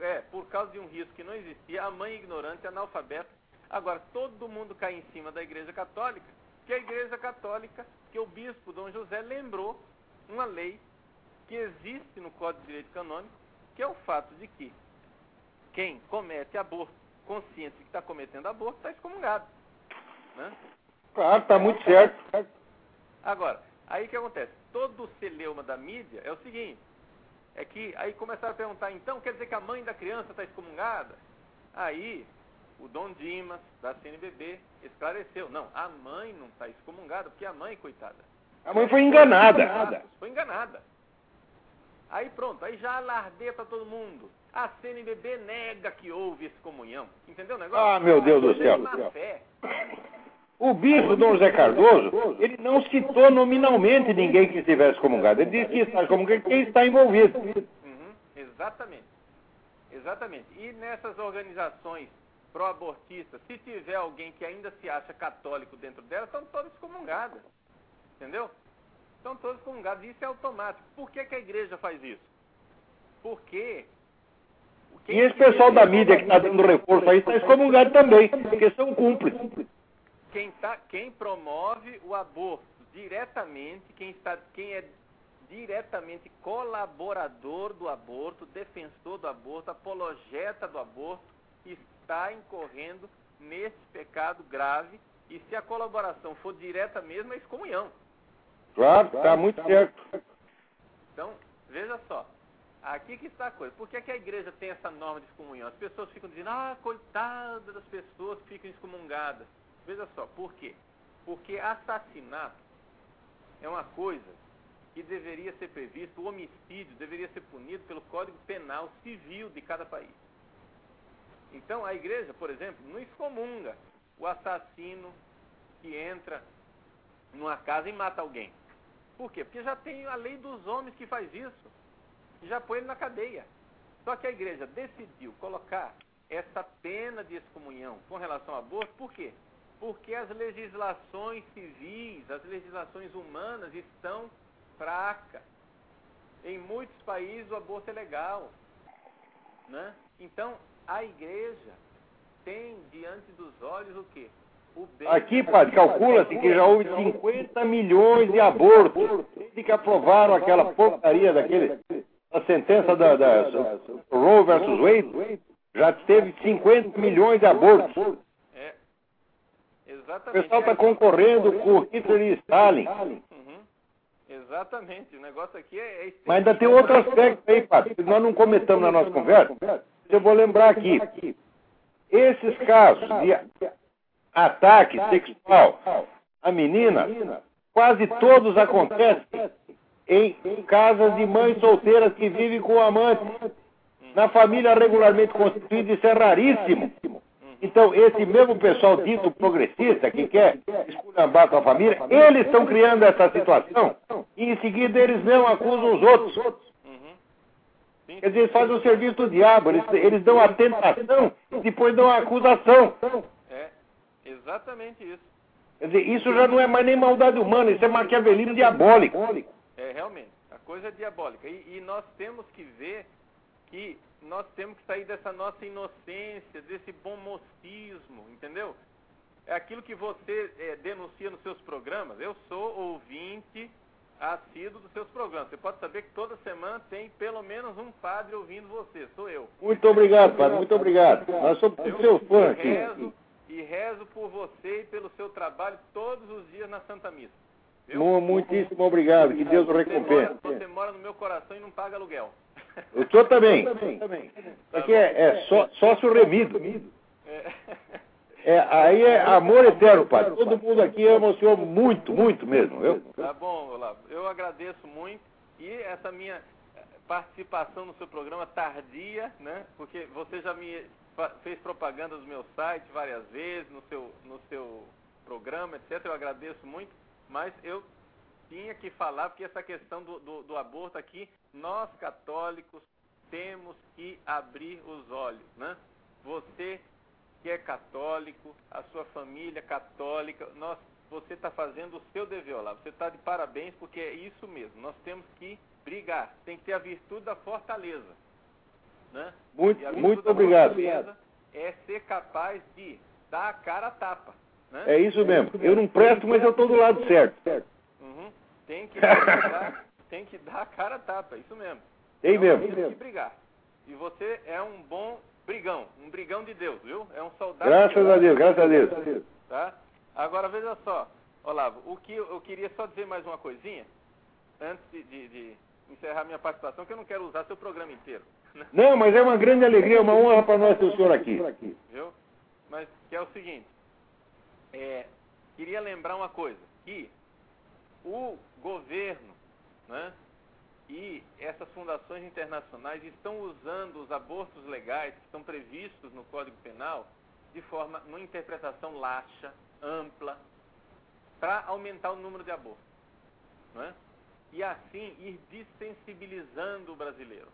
É, por causa de um risco que não existia, a mãe ignorante, analfabeta. Agora, todo mundo cai em cima da Igreja Católica, que a Igreja Católica, que o bispo Dom José lembrou uma lei que existe no Código de Direito Canônico, que é o fato de que quem comete aborto, consciente de que está cometendo aborto, está excomungado. Né? Claro, está muito certo. Agora, aí o que acontece? Todo o celeuma da mídia é o seguinte, é que aí começaram a perguntar, então quer dizer que a mãe da criança está excomungada? Aí o Dom Dimas, da CNBB, esclareceu, não, a mãe não está excomungada, porque a mãe, coitada. A mãe foi enganada. Foi enganada. Aí pronto, aí já alardeia para todo mundo. A CNBB nega que houve excomunhão. Entendeu o negócio? Ah, meu Deus do céu. O bispo Dom José Cardoso, ele não citou nominalmente ninguém que estivesse comungado. Ele disse que está comungado quem está envolvido. Uhum, exatamente. Exatamente. E nessas organizações pró-abortistas, se tiver alguém que ainda se acha católico dentro delas, estão todas excomungadas. Entendeu? Estão todos excomungados. Isso é automático. Por que, que a igreja faz isso? Porque e esse pessoal da mídia que está dando reforço aí está excomungado também, porque são cúmplices. Quem, tá, quem promove o aborto diretamente, quem, está, quem é diretamente colaborador do aborto, defensor do aborto, apologeta do aborto, está incorrendo nesse pecado grave. E se a colaboração for direta mesmo, é excomunhão. Claro, está muito certo. Então, veja só. Aqui que está a coisa. Por que, que a igreja tem essa norma de excomunhão? As pessoas ficam dizendo, ah, coitada das pessoas que ficam excomungadas. Veja só, por quê? Porque assassinato é uma coisa que deveria ser previsto, o homicídio deveria ser punido pelo Código Penal Civil de cada país. Então, a igreja, por exemplo, não excomunga o assassino que entra numa casa e mata alguém. Por quê? Porque já tem a lei dos homens que faz isso já põe ele na cadeia. Só que a igreja decidiu colocar essa pena de excomunhão com relação ao aborto, por quê? Porque as legislações civis, as legislações humanas estão fracas. Em muitos países o aborto é legal. Né? Então, a igreja tem diante dos olhos o quê? Aqui, padre, calcula-se que já houve 50 milhões de abortos desde que aprovaram aquela porcaria daquele a sentença da, da Roe versus Wade já teve 50 milhões de abortos. É. O pessoal está concorrendo com Hitler e Stalin. Uhum. Exatamente, o negócio aqui é. é Mas ainda tem outro aspecto aí, Padre, que nós não comentamos na nossa conversa. Eu vou lembrar aqui. Esses casos de ataque sexual. a menina, quase todos acontecem em casas de mães solteiras que vivem com amante. Na família regularmente constituída, isso é raríssimo. Então, esse mesmo pessoal dito progressista, que quer esculhambar com a família, eles estão criando essa situação. e em seguida eles não acusam os outros. Quer dizer, eles fazem o serviço do diabo, eles, eles dão a tentação e depois dão a acusação. Exatamente isso. Quer dizer, isso já não é mais nem maldade humana, isso é maquiavelismo diabólico. É, realmente. A coisa é diabólica. E, e nós temos que ver que nós temos que sair dessa nossa inocência, desse bom mocismo, entendeu? É aquilo que você é, denuncia nos seus programas. Eu sou ouvinte assíduo dos seus programas. Você pode saber que toda semana tem pelo menos um padre ouvindo você. Sou eu. Muito obrigado, padre. Muito obrigado. Nós somos eu, seu fã aqui. Rezo, e rezo por você e pelo seu trabalho todos os dias na Santa Missa. Viu? Muitíssimo obrigado. Que Deus o recompense. Você mora, você mora no meu coração e não paga aluguel. O senhor também. Aqui é, é só, sócio remido. É. É, aí é amor eterno, padre. Todo mundo aqui ama o senhor muito, muito mesmo. Viu? Tá bom, Olavo. Eu agradeço muito. E essa minha participação no seu programa tardia, né? Porque você já me fez propaganda do meu site várias vezes, no seu, no seu programa, etc. Eu agradeço muito, mas eu tinha que falar, porque essa questão do, do, do aborto aqui, nós católicos temos que abrir os olhos, né? Você que é católico, a sua família católica, nós, você está fazendo o seu dever lá. Você está de parabéns porque é isso mesmo. Nós temos que brigar. Tem que ter a virtude da fortaleza. Né? Muito, muito obrigado. É ser capaz de dar a cara a tapa. Né? É isso mesmo. Eu não presto, mas eu estou do lado certo. Uhum. Tem, que dar, tem que dar a cara a tapa, é isso mesmo. Tem então, mesmo. Tem que brigar. E você é um bom brigão, um brigão de Deus, viu? É um soldado. Graças de a Deus, graças a Deus. Tá? Agora veja só, Olavo, o que eu queria só dizer mais uma coisinha antes de, de, de encerrar minha participação, que eu não quero usar seu programa inteiro. Né? Não, mas é uma grande alegria, uma honra para nós ter o senhor aqui. Viu? Mas que é o seguinte, é, queria lembrar uma coisa, que o governo, né, e essas fundações internacionais estão usando os abortos legais que estão previstos no Código Penal de forma, numa interpretação laxa, ampla, para aumentar o número de abortos. Não é? E assim ir desensibilizando o brasileiro.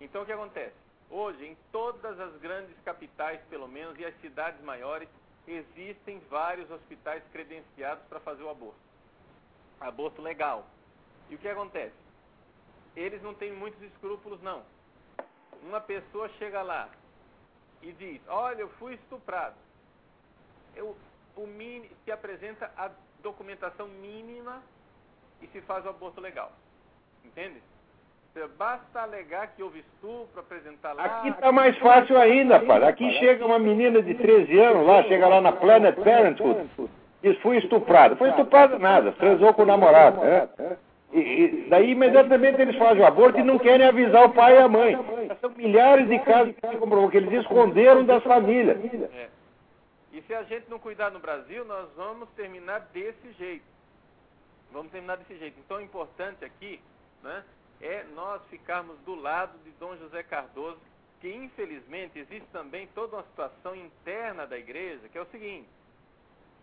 Então o que acontece? Hoje, em todas as grandes capitais, pelo menos, e as cidades maiores, existem vários hospitais credenciados para fazer o aborto. Aborto legal. E o que acontece? eles não têm muitos escrúpulos, não. Uma pessoa chega lá e diz, olha, eu fui estuprado. Eu, o mini, se apresenta a documentação mínima e se faz o aborto legal. Entende? Basta alegar que houve estupro, apresentar lá. Aqui está mais fácil ainda, pai. Aqui chega uma menina de 13 anos lá, chega lá na Planet Parenthood, diz, fui estuprado. Foi estuprado nada, transou com o namorado. É. E, e, daí imediatamente eles fazem o aborto e não querem avisar o pai e a mãe. São milhares de casos que comprovou que eles esconderam das famílias. É. E se a gente não cuidar no Brasil, nós vamos terminar desse jeito. Vamos terminar desse jeito. Então o importante aqui né, é nós ficarmos do lado de Dom José Cardoso, que infelizmente existe também toda uma situação interna da igreja, que é o seguinte,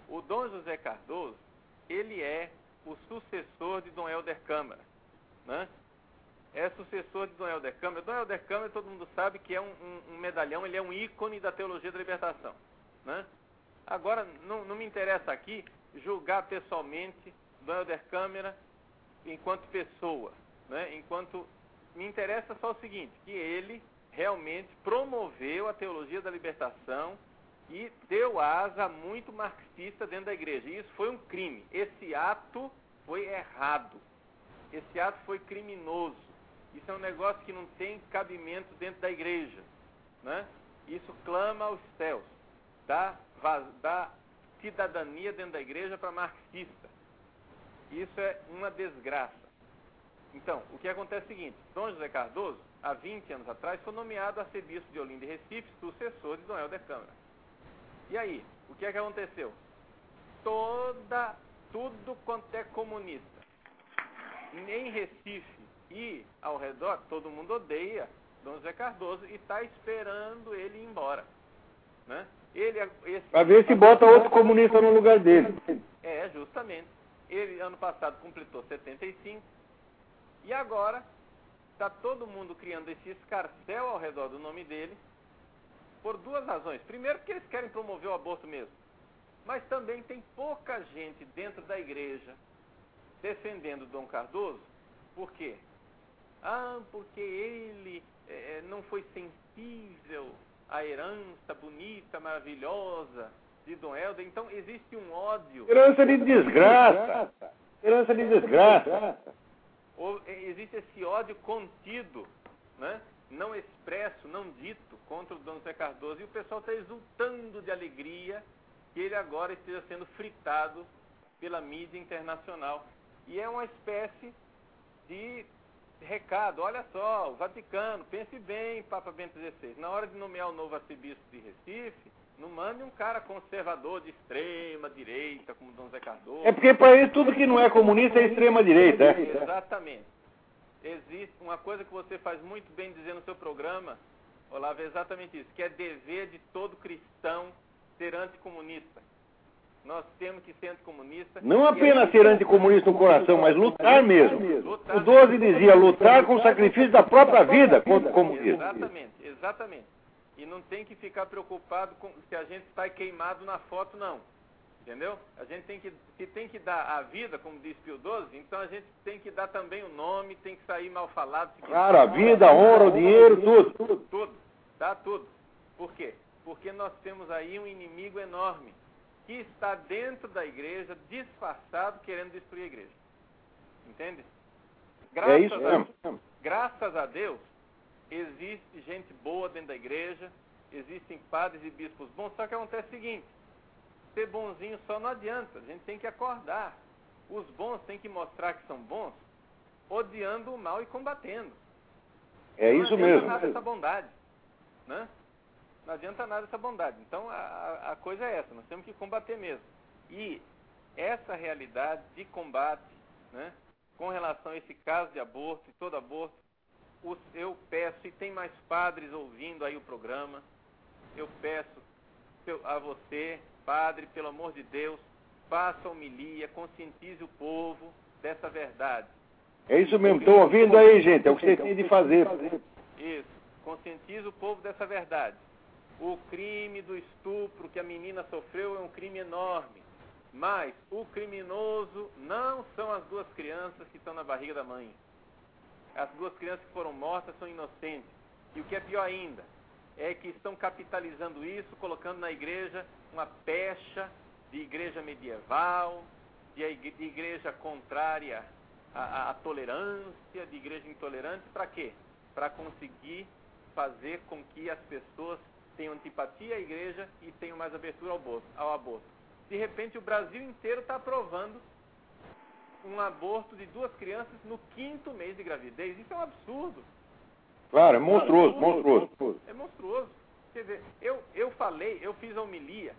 o Dom José Cardoso, ele é o sucessor de Dom Helder Câmara. Né? É sucessor de Dom Helder Câmara. Dom Helder Câmara, todo mundo sabe que é um, um, um, medalhão, ele é um ícone da teologia da libertação. Né? Agora, não, não me interessa aqui julgar pessoalmente Dom Helder Câmara enquanto pessoa. Né? Enquanto me interessa só o seguinte, que ele realmente promoveu a teologia da libertação e deu asa muito marxista dentro da igreja. E isso foi um crime. Esse ato foi errado. Esse ato foi criminoso. Isso é um negócio que não tem cabimento dentro da igreja. Né? Isso clama aos céus. Dá, dá cidadania dentro da igreja para marxista. Isso é uma desgraça. Então, o que acontece é o seguinte: Dom José Cardoso, há 20 anos atrás, foi nomeado arcebispo de Olinda e Recife, sucessor de Dom Helder Câmara. E aí, o que é que aconteceu? Toda, tudo quanto é comunista, em Recife e ao redor, todo mundo odeia Dom José Cardoso e está esperando ele ir embora. Né? Ele, é Para ver se bota outro comunista no lugar dele. É, justamente. Ele, ano passado, completou 75. E agora, está todo mundo criando esse escarcel ao redor do nome dele, por duas razões. Primeiro, porque eles querem promover o aborto mesmo. Mas também tem pouca gente dentro da igreja defendendo Dom Cardoso. Por quê? Ah, porque ele é, não foi sensível à herança bonita, maravilhosa de Dom Helder. Então existe um ódio. Herança de desgraça. Herança de desgraça. Ou, existe esse ódio contido, né? não expresso, não dito, contra o Dom Zé Cardoso. E o pessoal está exultando de alegria que ele agora esteja sendo fritado pela mídia internacional. E é uma espécie de recado, olha só, o Vaticano, pense bem, Papa Bento XVI, na hora de nomear o novo arcebispo de Recife, não mande um cara conservador de extrema direita, como Dom Zé Cardoso. É porque para ele tudo que não é comunista é extrema direita. É? Exatamente. Existe uma coisa que você faz muito bem dizer no seu programa, Olavo, é exatamente isso, que é dever de todo cristão ser anticomunista. Nós temos que ser anticomunista. Não apenas ser anticomunista no coração, mas lutar mesmo. Lutar o 12 dizia lutar com o sacrifício da própria vida contra o comunismo. Exatamente, exatamente. E não tem que ficar preocupado com se a gente está queimado na foto, não. Entendeu? A gente tem que, se tem que dar a vida, como diz Pio XII, então a gente tem que dar também o nome, tem que sair mal falado. Claro, a vida, a honra, o dinheiro, tudo. Tudo, tudo. Dá tudo. Por quê? Porque nós temos aí um inimigo enorme que está dentro da igreja, disfarçado, querendo destruir a igreja. Entende? Graças é isso mesmo. A, graças a Deus, existe gente boa dentro da igreja, existem padres e bispos bons, só que acontece o seguinte, ser bonzinho só não adianta, a gente tem que acordar. Os bons têm que mostrar que são bons, odiando o mal e combatendo. É não isso mesmo. Nada essa bondade, né? Não adianta nada essa bondade. Então a, a coisa é essa, nós temos que combater mesmo. E essa realidade de combate, né, com relação a esse caso de aborto e todo aborto, eu peço, e tem mais padres ouvindo aí o programa, eu peço a você, padre, pelo amor de Deus, faça homilia, conscientize o povo dessa verdade. É isso mesmo, estou ouvindo aí, gente, é o que você tem de fazer. Isso, conscientize o povo dessa verdade. O crime do estupro que a menina sofreu é um crime enorme. Mas o criminoso não são as duas crianças que estão na barriga da mãe. As duas crianças que foram mortas são inocentes. E o que é pior ainda, é que estão capitalizando isso, colocando na igreja uma pecha de igreja medieval, de igreja contrária à, à tolerância, de igreja intolerante, para quê? Para conseguir fazer com que as pessoas tenham antipatia à igreja e tenham mais abertura ao aborto. De repente, o Brasil inteiro está aprovando um aborto de duas crianças no quinto mês de gravidez. Isso é um absurdo. Claro, é monstruoso, monstruoso. É monstruoso. Quer dizer, eu, eu falei, eu fiz a homilia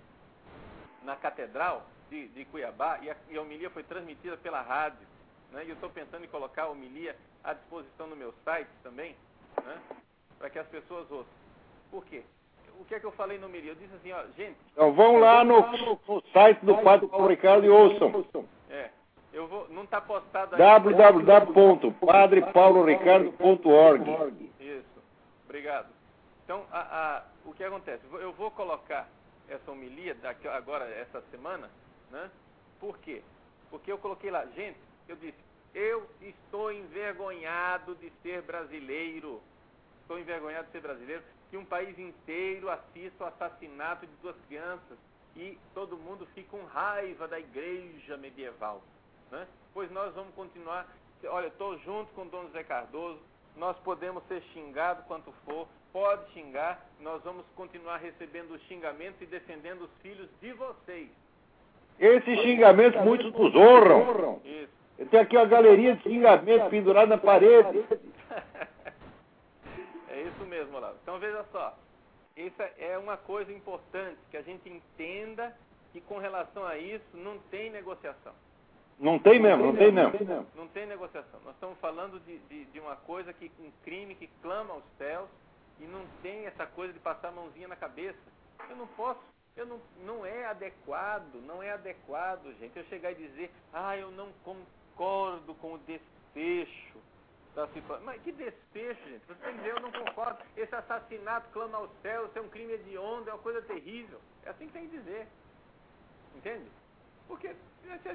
na catedral de, de Cuiabá e a, e a homilia foi transmitida pela rádio. Né, e eu estou pensando em colocar a homilia à disposição no meu site também, né, para que as pessoas ouçam. Por quê? o que é que eu falei no Miri? Eu disse assim, ó, gente. Então vão lá no, no site do Padre Paulo Ricardo e ouçam. É. Eu vou, não está postado aí. www.padrepauloricardo.org. Isso. Obrigado. Então, a, a, o que acontece? Eu vou colocar essa homilia daqui, agora, essa semana, né? Por quê? Porque eu coloquei lá, gente, eu disse, eu estou envergonhado de ser brasileiro. Estou envergonhado de ser brasileiro que um país inteiro assista o assassinato de duas crianças e todo mundo fica com raiva da igreja medieval. Né? Pois nós vamos continuar. Olha, estou junto com o Dom José Cardoso, nós podemos ser xingados quanto for, pode xingar, nós vamos continuar recebendo os xingamentos e defendendo os filhos de vocês. Esses xingamentos muitos nos honram. Isso. Eu tenho aqui uma galeria de xingamentos pendurada na parede. isso mesmo, Olavo. Então veja só, isso é uma coisa importante, que a gente entenda que com relação a isso não tem negociação. Não tem mesmo, não tem mesmo. Não tem, mesmo. Não tem negociação. Nós estamos falando de, de, de, uma coisa que, um crime que clama aos céus e não tem essa coisa de passar a mãozinha na cabeça. Eu não posso, eu não, não é adequado, não é adequado, gente, eu chegar e dizer, ah, eu não concordo com o desfecho da situação. Mas que desfecho, gente. Você tem que dizer, eu não concordo. Esse assassinato clama ao céu, isso é um crime hediondo, é uma coisa terrível. É assim que tem que dizer. Entende? Porque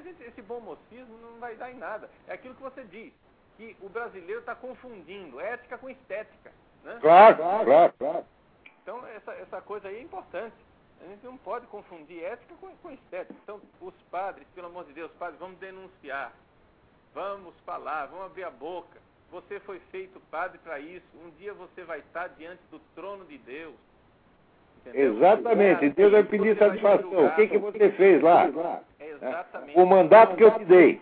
gente, esse bom mocismo não vai dar em nada. É aquilo que você diz, que o brasileiro está confundindo ética com estética. Né? Claro, claro, claro. Então, essa, essa coisa aí é importante. A gente não pode confundir ética com, com estética. Então, os padres, pelo amor de Deus, padres, vamos denunciar. Vamos falar, vamos abrir a boca. Você foi feito padre para isso. Um dia você vai estar diante do trono de Deus. Entendeu? Exatamente. Deus vai pedir satisfação. O que, que você fez lá? Exatamente. O mandato que eu te dei.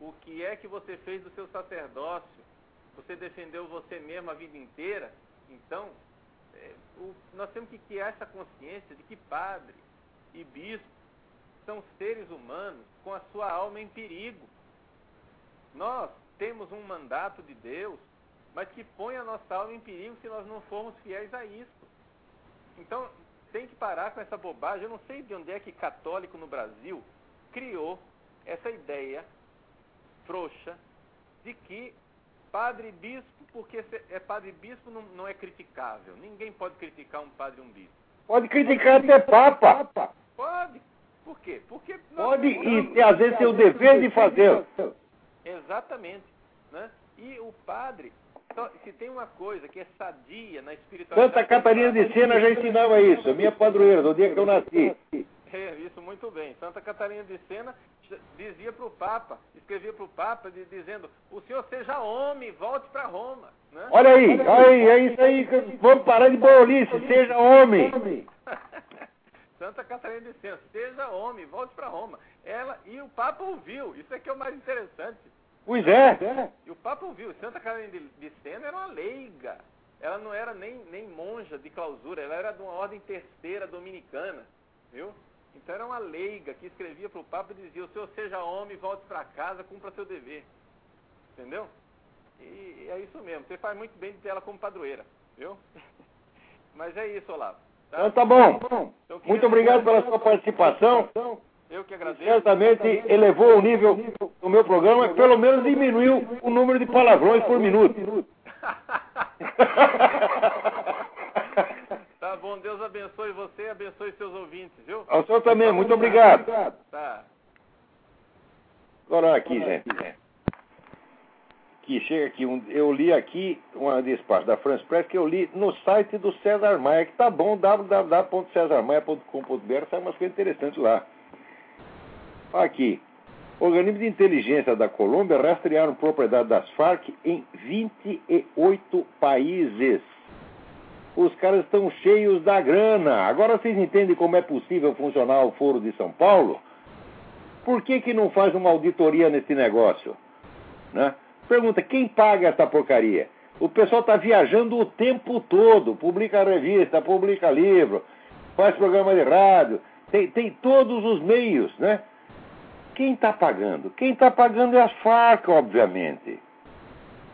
O que é que você fez do seu sacerdócio? Você defendeu você mesmo a vida inteira? Então, é, nós temos que criar essa consciência de que padre e bispo são seres humanos com a sua alma em perigo. Nós temos um mandato de Deus, mas que põe a nossa alma em perigo se nós não formos fiéis a isso. Então, tem que parar com essa bobagem. Eu não sei de onde é que católico no Brasil criou essa ideia frouxa de que padre bispo, porque é padre bispo não, não é criticável. Ninguém pode criticar um padre e um bispo. Pode criticar até papa. Pode. Por quê? Porque pode e às vezes tem o dever de fazer. Exatamente. Né? E o padre, se tem uma coisa que é sadia na espiritualidade. Santa Catarina de Sena já ensinava isso, minha padroeira, do dia que eu nasci. É, isso muito bem. Santa Catarina de Sena dizia para o Papa, escrevia para o Papa de, dizendo: o senhor seja homem, volte para Roma. Né? Olha aí, aí, é isso aí, vamos parar de bolice, seja homem. Santa Catarina de Sena, seja homem, volte para Roma. Ela e o Papa ouviu, isso é que é o mais interessante. Pois é. E o Papa ouviu, Santa Catarina de Sena era uma leiga. Ela não era nem, nem monja de clausura, ela era de uma ordem terceira dominicana, viu? Então era uma leiga que escrevia para o Papa e dizia: o senhor seja homem, volte para casa, cumpra seu dever. Entendeu? E é isso mesmo. Você faz muito bem de ter ela como padroeira, viu? Mas é isso, Olavo. Tá? Então tá bom. Então, muito obrigado pela sua participação. Eu que agradeço. Certamente elevou o nível do meu programa, pelo menos diminuiu o número de palavrões por minuto. tá bom, Deus abençoe você e abençoe seus ouvintes, viu? Ao senhor também, muito obrigado. Tá. Agora aqui, gente. Que chega aqui, um, eu li aqui uma despacho da France Press que eu li no site do César Maia, que tá bom, www.cesarmaia.com.br, sai umas coisas interessantes lá. Aqui. Organismos de inteligência da Colômbia rastrearam propriedade das Farc em 28 países. Os caras estão cheios da grana. Agora vocês entendem como é possível funcionar o Foro de São Paulo? Por que, que não faz uma auditoria nesse negócio? Né? Pergunta, quem paga essa porcaria? O pessoal está viajando o tempo todo, publica revista, publica livro, faz programa de rádio, tem, tem todos os meios, né? Quem está pagando? Quem está pagando é as Farc, obviamente.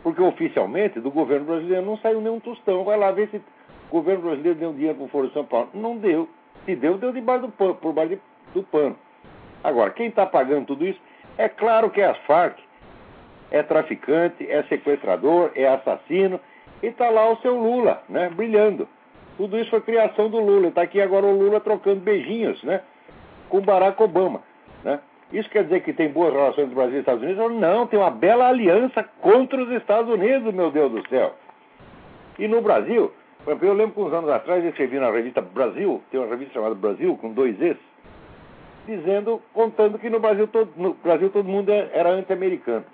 Porque oficialmente do governo brasileiro não saiu nenhum tostão. Vai lá ver se o governo brasileiro deu dinheiro para o Foro de São Paulo. Não deu. Se deu, deu debaixo do pano, por baixo do pano. Agora, quem está pagando tudo isso? É claro que é as Farc. É traficante, é sequestrador, é assassino. E está lá o seu Lula, né? Brilhando. Tudo isso foi criação do Lula. Está aqui agora o Lula trocando beijinhos, né? Com Barack Obama, né? Isso quer dizer que tem boas relações entre Brasil e Estados Unidos? Não, tem uma bela aliança contra os Estados Unidos, meu Deus do céu. E no Brasil, eu lembro que uns anos atrás eu escrevi na revista Brasil, tem uma revista chamada Brasil, com dois Es, dizendo, contando que no Brasil todo, no Brasil todo mundo era anti-americano.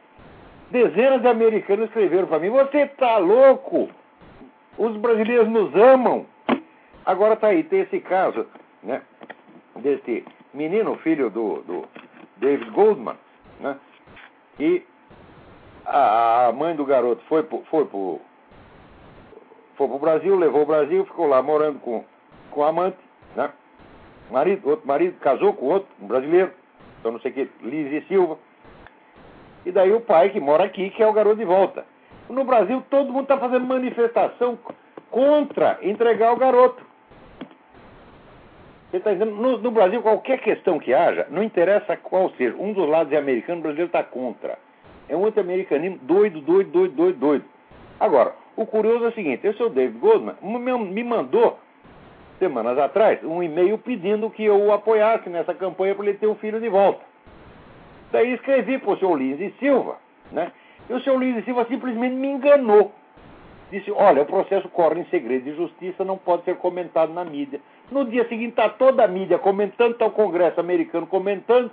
Dezenas de americanos escreveram para mim, você está louco? Os brasileiros nos amam. Agora tá aí, tem esse caso, né? Desse menino, filho do, do David Goldman, né? E a, a mãe do garoto foi pro, foi pro, foi pro Brasil, levou o Brasil, ficou lá morando com, com amante, né? Marido, outro marido casou com outro, um brasileiro, então não sei o que, Liz e Silva. E daí o pai que mora aqui, que é o garoto de volta. No Brasil, todo mundo está fazendo manifestação contra entregar o garoto. Você está dizendo, no, no, Brasil, qualquer questão que haja, não interessa qual seja, um dos lados é americano, o brasileiro está contra. É um anti-americanismo doido, doido, doido, doido, doido. Agora, o curioso é o seguinte: esse é o David Goldman, me mandou semanas atrás, um e-mail pedindo que eu o apoiasse nessa campanha para ele ter o filho de volta. Daí escrevi para o senhor Lins e Silva, né? E o senhor Lins e Silva simplesmente me enganou. Disse, olha, o processo corre em segredo de justiça, não pode ser comentado na mídia. No dia seguinte está toda a mídia comentando, está o Congresso americano comentando,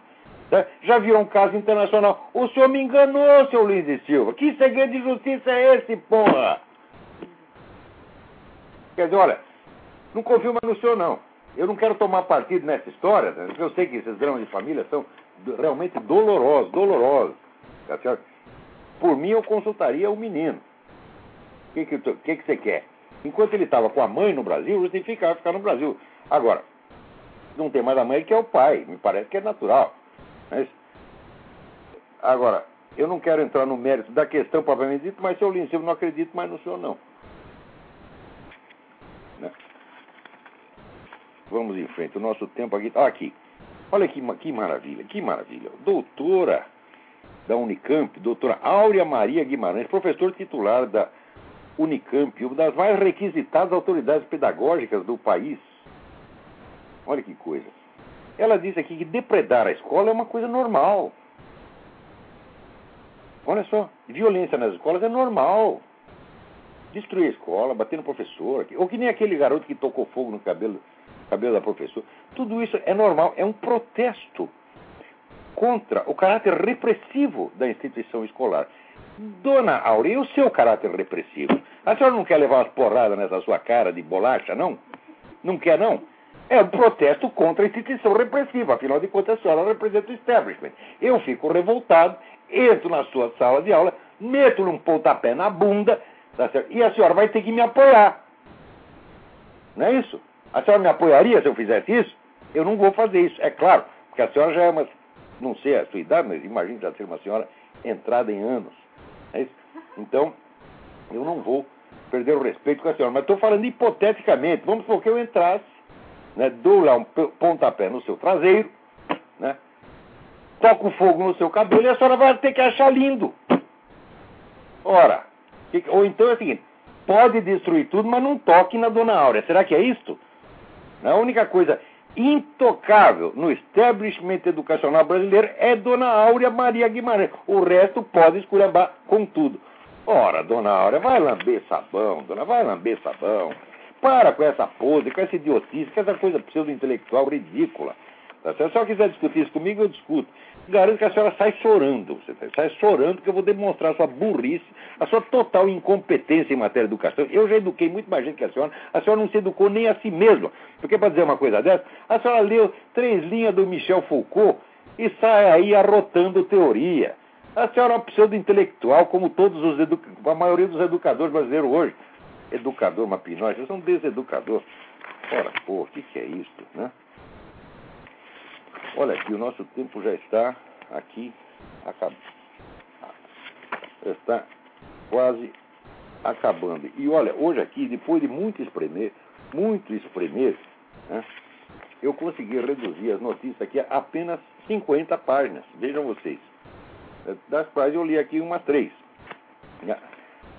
né? já virou um caso internacional. O senhor me enganou, senhor Lins e Silva. Que segredo de justiça é esse, porra? Quer dizer, olha, não confio mais no senhor, não. Eu não quero tomar partido nessa história, né? eu sei que esses dramas de família são realmente dolorosos, dolorosos. Tá? Por mim, eu consultaria o menino. O que, que, que, que você quer? Enquanto ele estava com a mãe no Brasil, justificava ficar no Brasil. Agora, não tem mais a mãe que é o pai. Me parece que é natural. Mas, agora, eu não quero entrar no mérito da questão propriamente dito, mas, seu Lins, eu não acredito mais no senhor, não. Né? Vamos em frente. O nosso tempo aqui. Ah, aqui. Olha que, que maravilha, que maravilha. Doutora da Unicamp, doutora Áurea Maria Guimarães, professor titular da Unicamp, uma das mais requisitadas autoridades pedagógicas do país. Olha que coisa. Ela disse aqui que depredar a escola é uma coisa normal. Olha só, violência nas escolas é normal. Destruir a escola, bater no professor, ou que nem aquele garoto que tocou fogo no cabelo, cabelo da professora. Tudo isso é normal, é um protesto contra o caráter repressivo da instituição escolar. Dona Aurea, o seu caráter repressivo. A senhora não quer levar umas porradas nessa sua cara de bolacha, não? Não quer, não? É um protesto contra a instituição repressiva. Afinal de contas, a senhora representa o establishment. Eu fico revoltado, entro na sua sala de aula, meto-lhe um pontapé na bunda, tá e a senhora vai ter que me apoiar. Não é isso? A senhora me apoiaria se eu fizesse isso? Eu não vou fazer isso, é claro, porque a senhora já é uma, não sei a sua idade, mas imagino já ser uma senhora entrada em anos. É então, eu não vou perder o respeito com a senhora, mas estou falando hipoteticamente. Vamos supor que eu entrasse, né, dou lá um pontapé no seu traseiro, né, toco fogo no seu cabelo e a senhora vai ter que achar lindo. Ora, ou então é o seguinte, pode destruir tudo, mas não toque na Dona Áurea. Será que é isto? A única coisa intocável no establishment educacional brasileiro é Dona Áurea Maria Guimarães. O resto pode esculhambar com tudo. Ora, Dona Áurea, vai lamber sabão, dona, vai lamber sabão. Para com essa pose, com essa idiotice, com essa coisa pseudo-intelectual ridícula. Tá? Se a senhora quiser discutir isso comigo, eu discuto. Garanto que a senhora sai chorando. Você sai chorando porque eu vou demonstrar a sua burrice, a sua total incompetência em matéria de educação. Eu já eduquei muito mais gente que a senhora. A senhora não se educou nem a si mesma. Porque, para dizer uma coisa dessa, a senhora leu três linhas do Michel Foucault e sai aí arrotando teoria. A senhora é uma pseudo-intelectual, como todos os a maioria dos educadores brasileiros hoje. Educador, uma pinóide, vocês são deseducador. Ora, pô, o que, que é isso, né? Olha aqui, o nosso tempo já está aqui acabando. Está quase acabando. E olha, hoje aqui, depois de muito espremer, muito espremer, né, eu consegui reduzir as notícias aqui a apenas 50 páginas. Vejam vocês. Das quais eu li aqui umas três.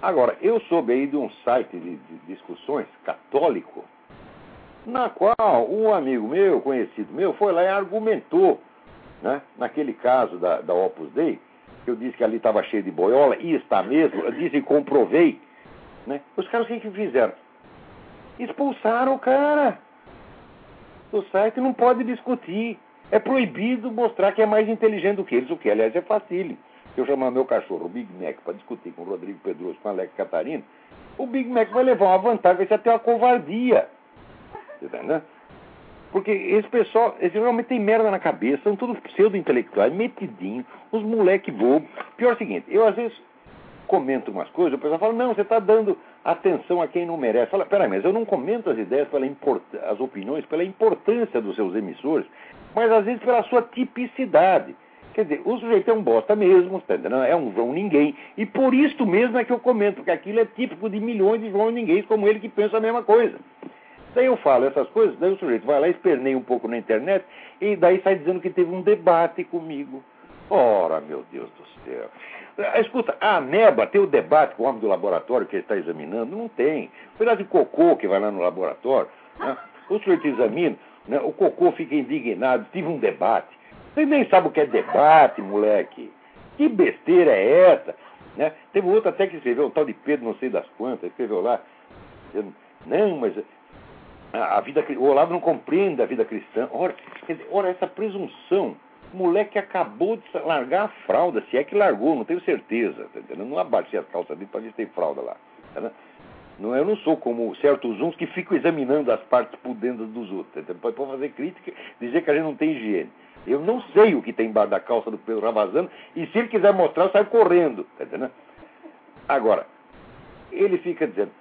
Agora, eu soube aí de um site de, de discussões católico na qual um amigo meu, conhecido meu, foi lá e argumentou, né, naquele caso da, da Opus Dei, que eu disse que ali estava cheio de boiola, e está mesmo, eu disse e comprovei. Né, os caras o que, que fizeram? Expulsaram o cara do site, não pode discutir. É proibido mostrar que é mais inteligente do que eles, o que, aliás, é facílimo. Se eu chamar meu cachorro, o Big Mac, para discutir com o Rodrigo Pedroso, com o Alex Catarino, o Big Mac vai levar uma vantagem, vai ser até uma covardia. Porque esse pessoal, eles realmente tem merda na cabeça, são todos pseudo-intelectuais, metidinhos, uns moleque bobo. Pior é o seguinte, eu às vezes comento umas coisas, o pessoal fala, não, você está dando atenção a quem não merece. Fala, peraí, mas eu não comento as ideias, pela import... as opiniões, pela importância dos seus emissores, mas às vezes pela sua tipicidade. Quer dizer, o sujeito é um bosta mesmo, tá é um João Ninguém. E por isso mesmo é que eu comento, porque aquilo é típico de milhões de João Ninguém como ele que pensa a mesma coisa. Daí eu falo essas coisas, daí o sujeito vai lá, esperneia um pouco na internet e daí sai dizendo que teve um debate comigo. Ora, meu Deus do céu. Ah, escuta, a ameba tem o debate com o homem do laboratório que ele está examinando? Não tem. Um pedaço de cocô que vai lá no laboratório. Né? O sujeito examina, né, o cocô fica indignado, tive um debate. Você nem sabe o que é debate, moleque. Que besteira é essa? Né? Teve outro até que escreveu, um tal de Pedro, não sei das quantas, escreveu lá. Não, mas a, vida, o Olavo não compreende a vida cristã. Ora, dizer, ora, essa presunção. O moleque acabou de largar a fralda, se é que largou, não tenho certeza. Tá não abaixei as calças dele para ver tem fralda lá. Tá não, eu não sou como certos uns que ficam examinando as partes pudendas dos outros. Pode fazer crítica dizer que a gente não tem higiene. Eu não sei o que tem embaixo da calça do Pedro Ravazano e se ele quiser mostrar, eu saio correndo. Tá? Agora, ele fica dizendo: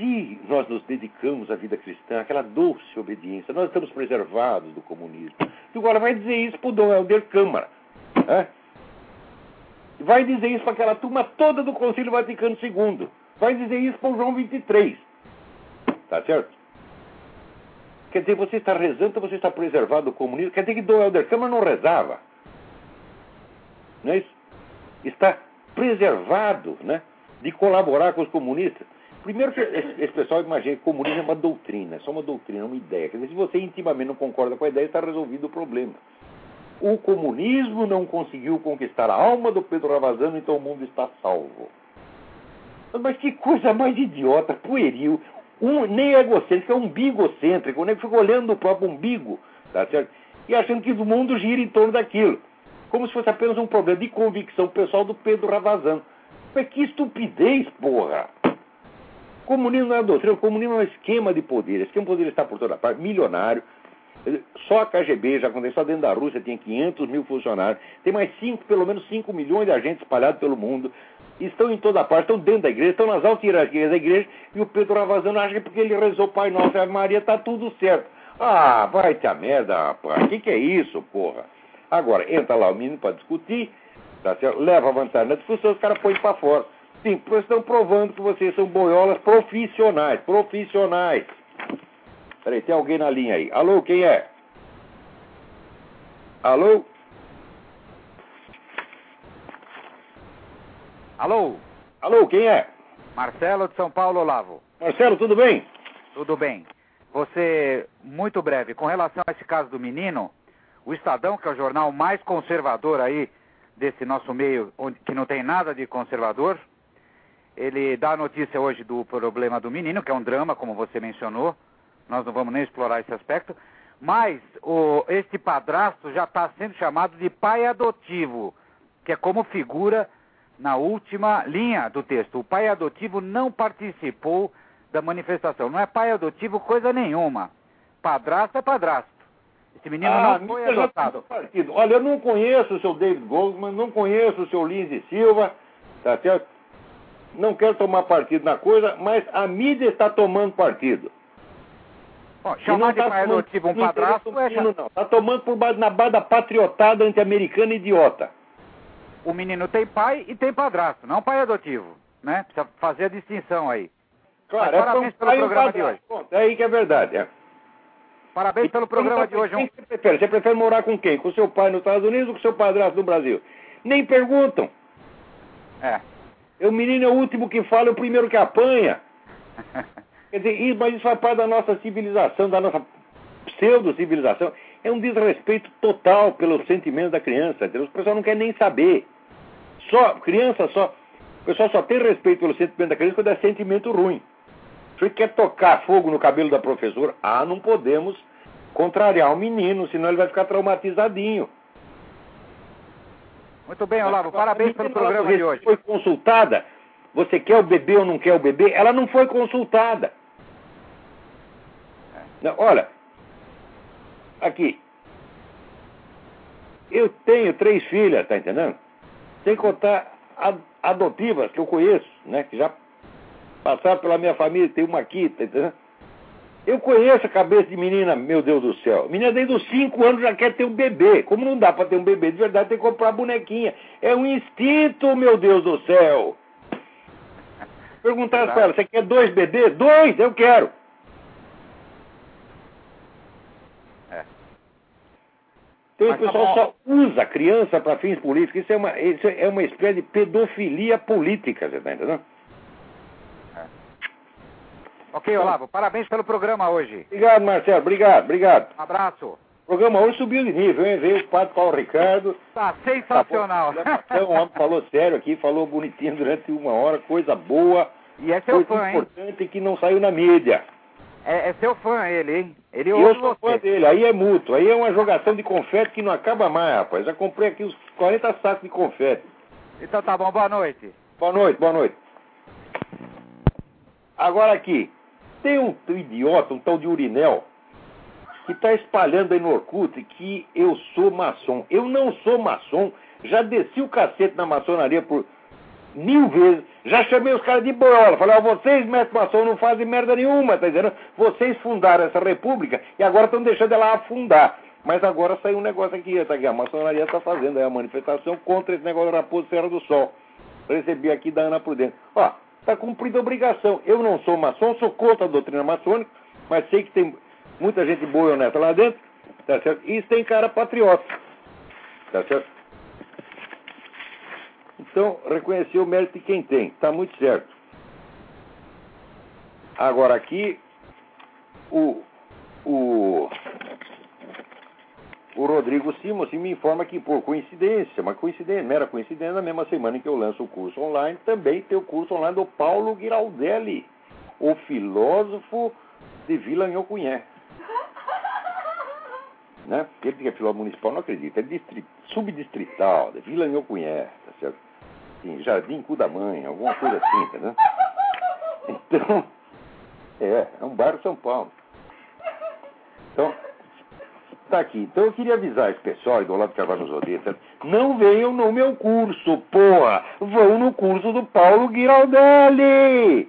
se nós nos dedicamos à vida cristã, aquela doce obediência, nós estamos preservados do comunismo. E agora vai dizer isso para o Dom Helder Câmara. Né? Vai dizer isso para aquela turma toda do Concílio Vaticano II. Vai dizer isso para o João 23. Tá certo? Quer dizer, você está rezando, você está preservado do comunismo. Quer dizer que Dom Helder Câmara não rezava. Não é isso? Está preservado né, de colaborar com os comunistas. Primeiro que esse, esse pessoal imagina que comunismo é uma doutrina, é só uma doutrina, é uma ideia. Quer dizer, se você intimamente não concorda com a ideia, está resolvido o problema. O comunismo não conseguiu conquistar a alma do Pedro Ravazano, então o mundo está salvo. Mas que coisa mais idiota, pueril um, nem egocêntrico, é umbigocêntrico, né? Fica olhando o próprio umbigo, tá certo? E achando que o mundo gira em torno daquilo. Como se fosse apenas um problema de convicção pessoal do Pedro Ravazano. Mas que estupidez, porra! Comunismo não é doutrina, o comunismo é um esquema de poder. Esquema de poder está por toda parte, milionário. Só a KGB já aconteceu, só dentro da Rússia tinha 500 mil funcionários. Tem mais cinco, pelo menos 5 milhões de agentes espalhados pelo mundo estão em toda parte, estão dentro da igreja, estão nas altas hierarquias da igreja, e o Pedro Ravazano acha que porque ele rezou Pai Nosso e Ave Maria está tudo certo. Ah, vai te a merda, rapaz. O que, que é isso, porra? Agora, entra lá o menino para discutir, tá certo? leva a vantagem na discussão, os caras põem para fora. Sim, porque estão provando que vocês são boiolas profissionais, profissionais. Peraí, tem alguém na linha aí. Alô, quem é? Alô? Alô? Alô, quem é? Marcelo de São Paulo, Olavo. Marcelo, tudo bem? Tudo bem. Você, muito breve, com relação a esse caso do menino, o Estadão, que é o jornal mais conservador aí desse nosso meio, onde, que não tem nada de conservador, ele dá a notícia hoje do problema do menino, que é um drama, como você mencionou. Nós não vamos nem explorar esse aspecto. Mas o, este padrasto já está sendo chamado de pai adotivo, que é como figura na última linha do texto. O pai adotivo não participou da manifestação. Não é pai adotivo coisa nenhuma. Padrasto é padrasto. Esse menino ah, não foi adotado. Olha, eu não conheço o seu David Goldman, não conheço o seu Lindsay Silva, tá certo? Não quero tomar partido na coisa, mas a mídia está tomando partido. Bom, chamar de tá pai adotivo um padrasto é... Não, está tomando por na base da patriotada anti-americana idiota o menino tem pai e tem padrasto, não pai adotivo, né? Precisa fazer a distinção aí. Claro, Mas, é parabéns pelo programa de hoje. é aí que é verdade, é. Parabéns e pelo programa de hoje. Quem você prefere? Você prefere morar com quem? Com seu pai nos Estados Unidos ou com seu padrasto no Brasil? Nem perguntam. É. O menino é o último que fala, é o primeiro que apanha. Quer dizer, isso, mas isso faz parte da nossa civilização, da nossa pseudo-civilização é um desrespeito total pelos sentimentos da criança. Entendeu? O pessoal não quer nem saber. Só, criança só. O pessoal só tem respeito pelo sentimento da criança quando é sentimento ruim. Se ele quer tocar fogo no cabelo da professora, ah, não podemos contrariar o menino, senão ele vai ficar traumatizadinho. Muito bem, Olavo, parabéns pelo programa de hoje. Foi consultada. Você quer o bebê ou não quer o bebê? Ela não foi consultada. É. olha, Aqui. Eu tenho três filhas, tá entendendo? Sem contar adotivas que eu conheço, né? Que já passaram pela minha família, tem uma aqui, tá entendendo? Eu conheço a cabeça de menina, meu Deus do céu. Menina desde os 5 anos já quer ter um bebê. Como não dá para ter um bebê de verdade, tem que comprar bonequinha. É um instinto, meu Deus do céu. Perguntar para ela, você quer dois bebês? Dois, eu quero. Então o pessoal só usa criança para fins políticos. Isso é uma, isso é uma espécie de pedofilia política, você está entendendo? Ok, Olavo, parabéns pelo programa hoje. Obrigado, Marcelo. Obrigado, obrigado. Um abraço. O programa hoje subiu de nível, hein? Veio o padre Paulo Ricardo. Tá sensacional. Tá o homem falou sério aqui, falou bonitinho durante uma hora, coisa boa. E é seu fã, hein? importante que não saiu na mídia. É, é seu fã ele, hein? Ele Eu sou fã você. dele, aí é mútuo, aí é uma jogação de confete que não acaba mais, rapaz. Já comprei aqui os 40 sacos de confete. Então tá bom, boa noite. Boa noite, boa noite. Agora aqui, tem um, idiota, um tal de Urinel, que está espalhando aí no Orkut que eu sou maçom. Eu não sou maçom, já desci o cacete na maçonaria por mil vezes, já chamei os caras de boiola, falei, ó, vocês, mestre maçom, não fazem merda nenhuma, tá dizendo? Vocês fundaram essa república e agora estão deixando ela afundar. Mas agora saiu um negócio aqui, tá aqui, a maçonaria está fazendo aí a manifestação contra esse negócio do Raposo Serra do Sol. Recebi aqui da Ana Prudente. Ó, está cumprida a obrigação. Eu não sou maçom, sou contra a doutrina maçônica, mas sei que tem muita gente boa e honesta lá dentro, tá certo? E tem cara patriota, tá certo? Então, reconhecer o mérito de quem tem, está muito certo. Agora aqui, o, o, o Rodrigo Simons me informa que, por coincidência, uma coincidência, mera coincidência, na mesma semana em que eu lanço o curso online, também tem o curso online do Paulo Giraldelli, o filósofo de Vila Nhocunyé. Né? Ele que é filósofo municipal, não acredito, é distri- subdistrital, de Vila Nhocunyé, tá certo? Sim, Jardim Cu da Mãe, alguma coisa assim, entendeu? Então, é, é um bairro São Paulo. Então, tá aqui. Então eu queria avisar esse pessoal, do lado de Carvalho nos certo? não venham no meu curso, porra! Vão no curso do Paulo Giraldelli!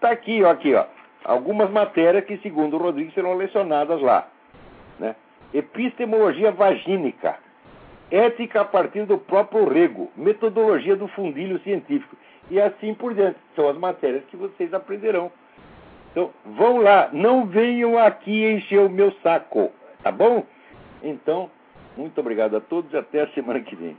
Tá aqui, ó, aqui, ó. Algumas matérias que, segundo o Rodrigo, serão lecionadas lá. Né? Epistemologia vagínica. Ética a partir do próprio rego. Metodologia do fundilho científico. E assim por diante. São as matérias que vocês aprenderão. Então, vão lá. Não venham aqui encher o meu saco. Tá bom? Então, muito obrigado a todos e até a semana que vem.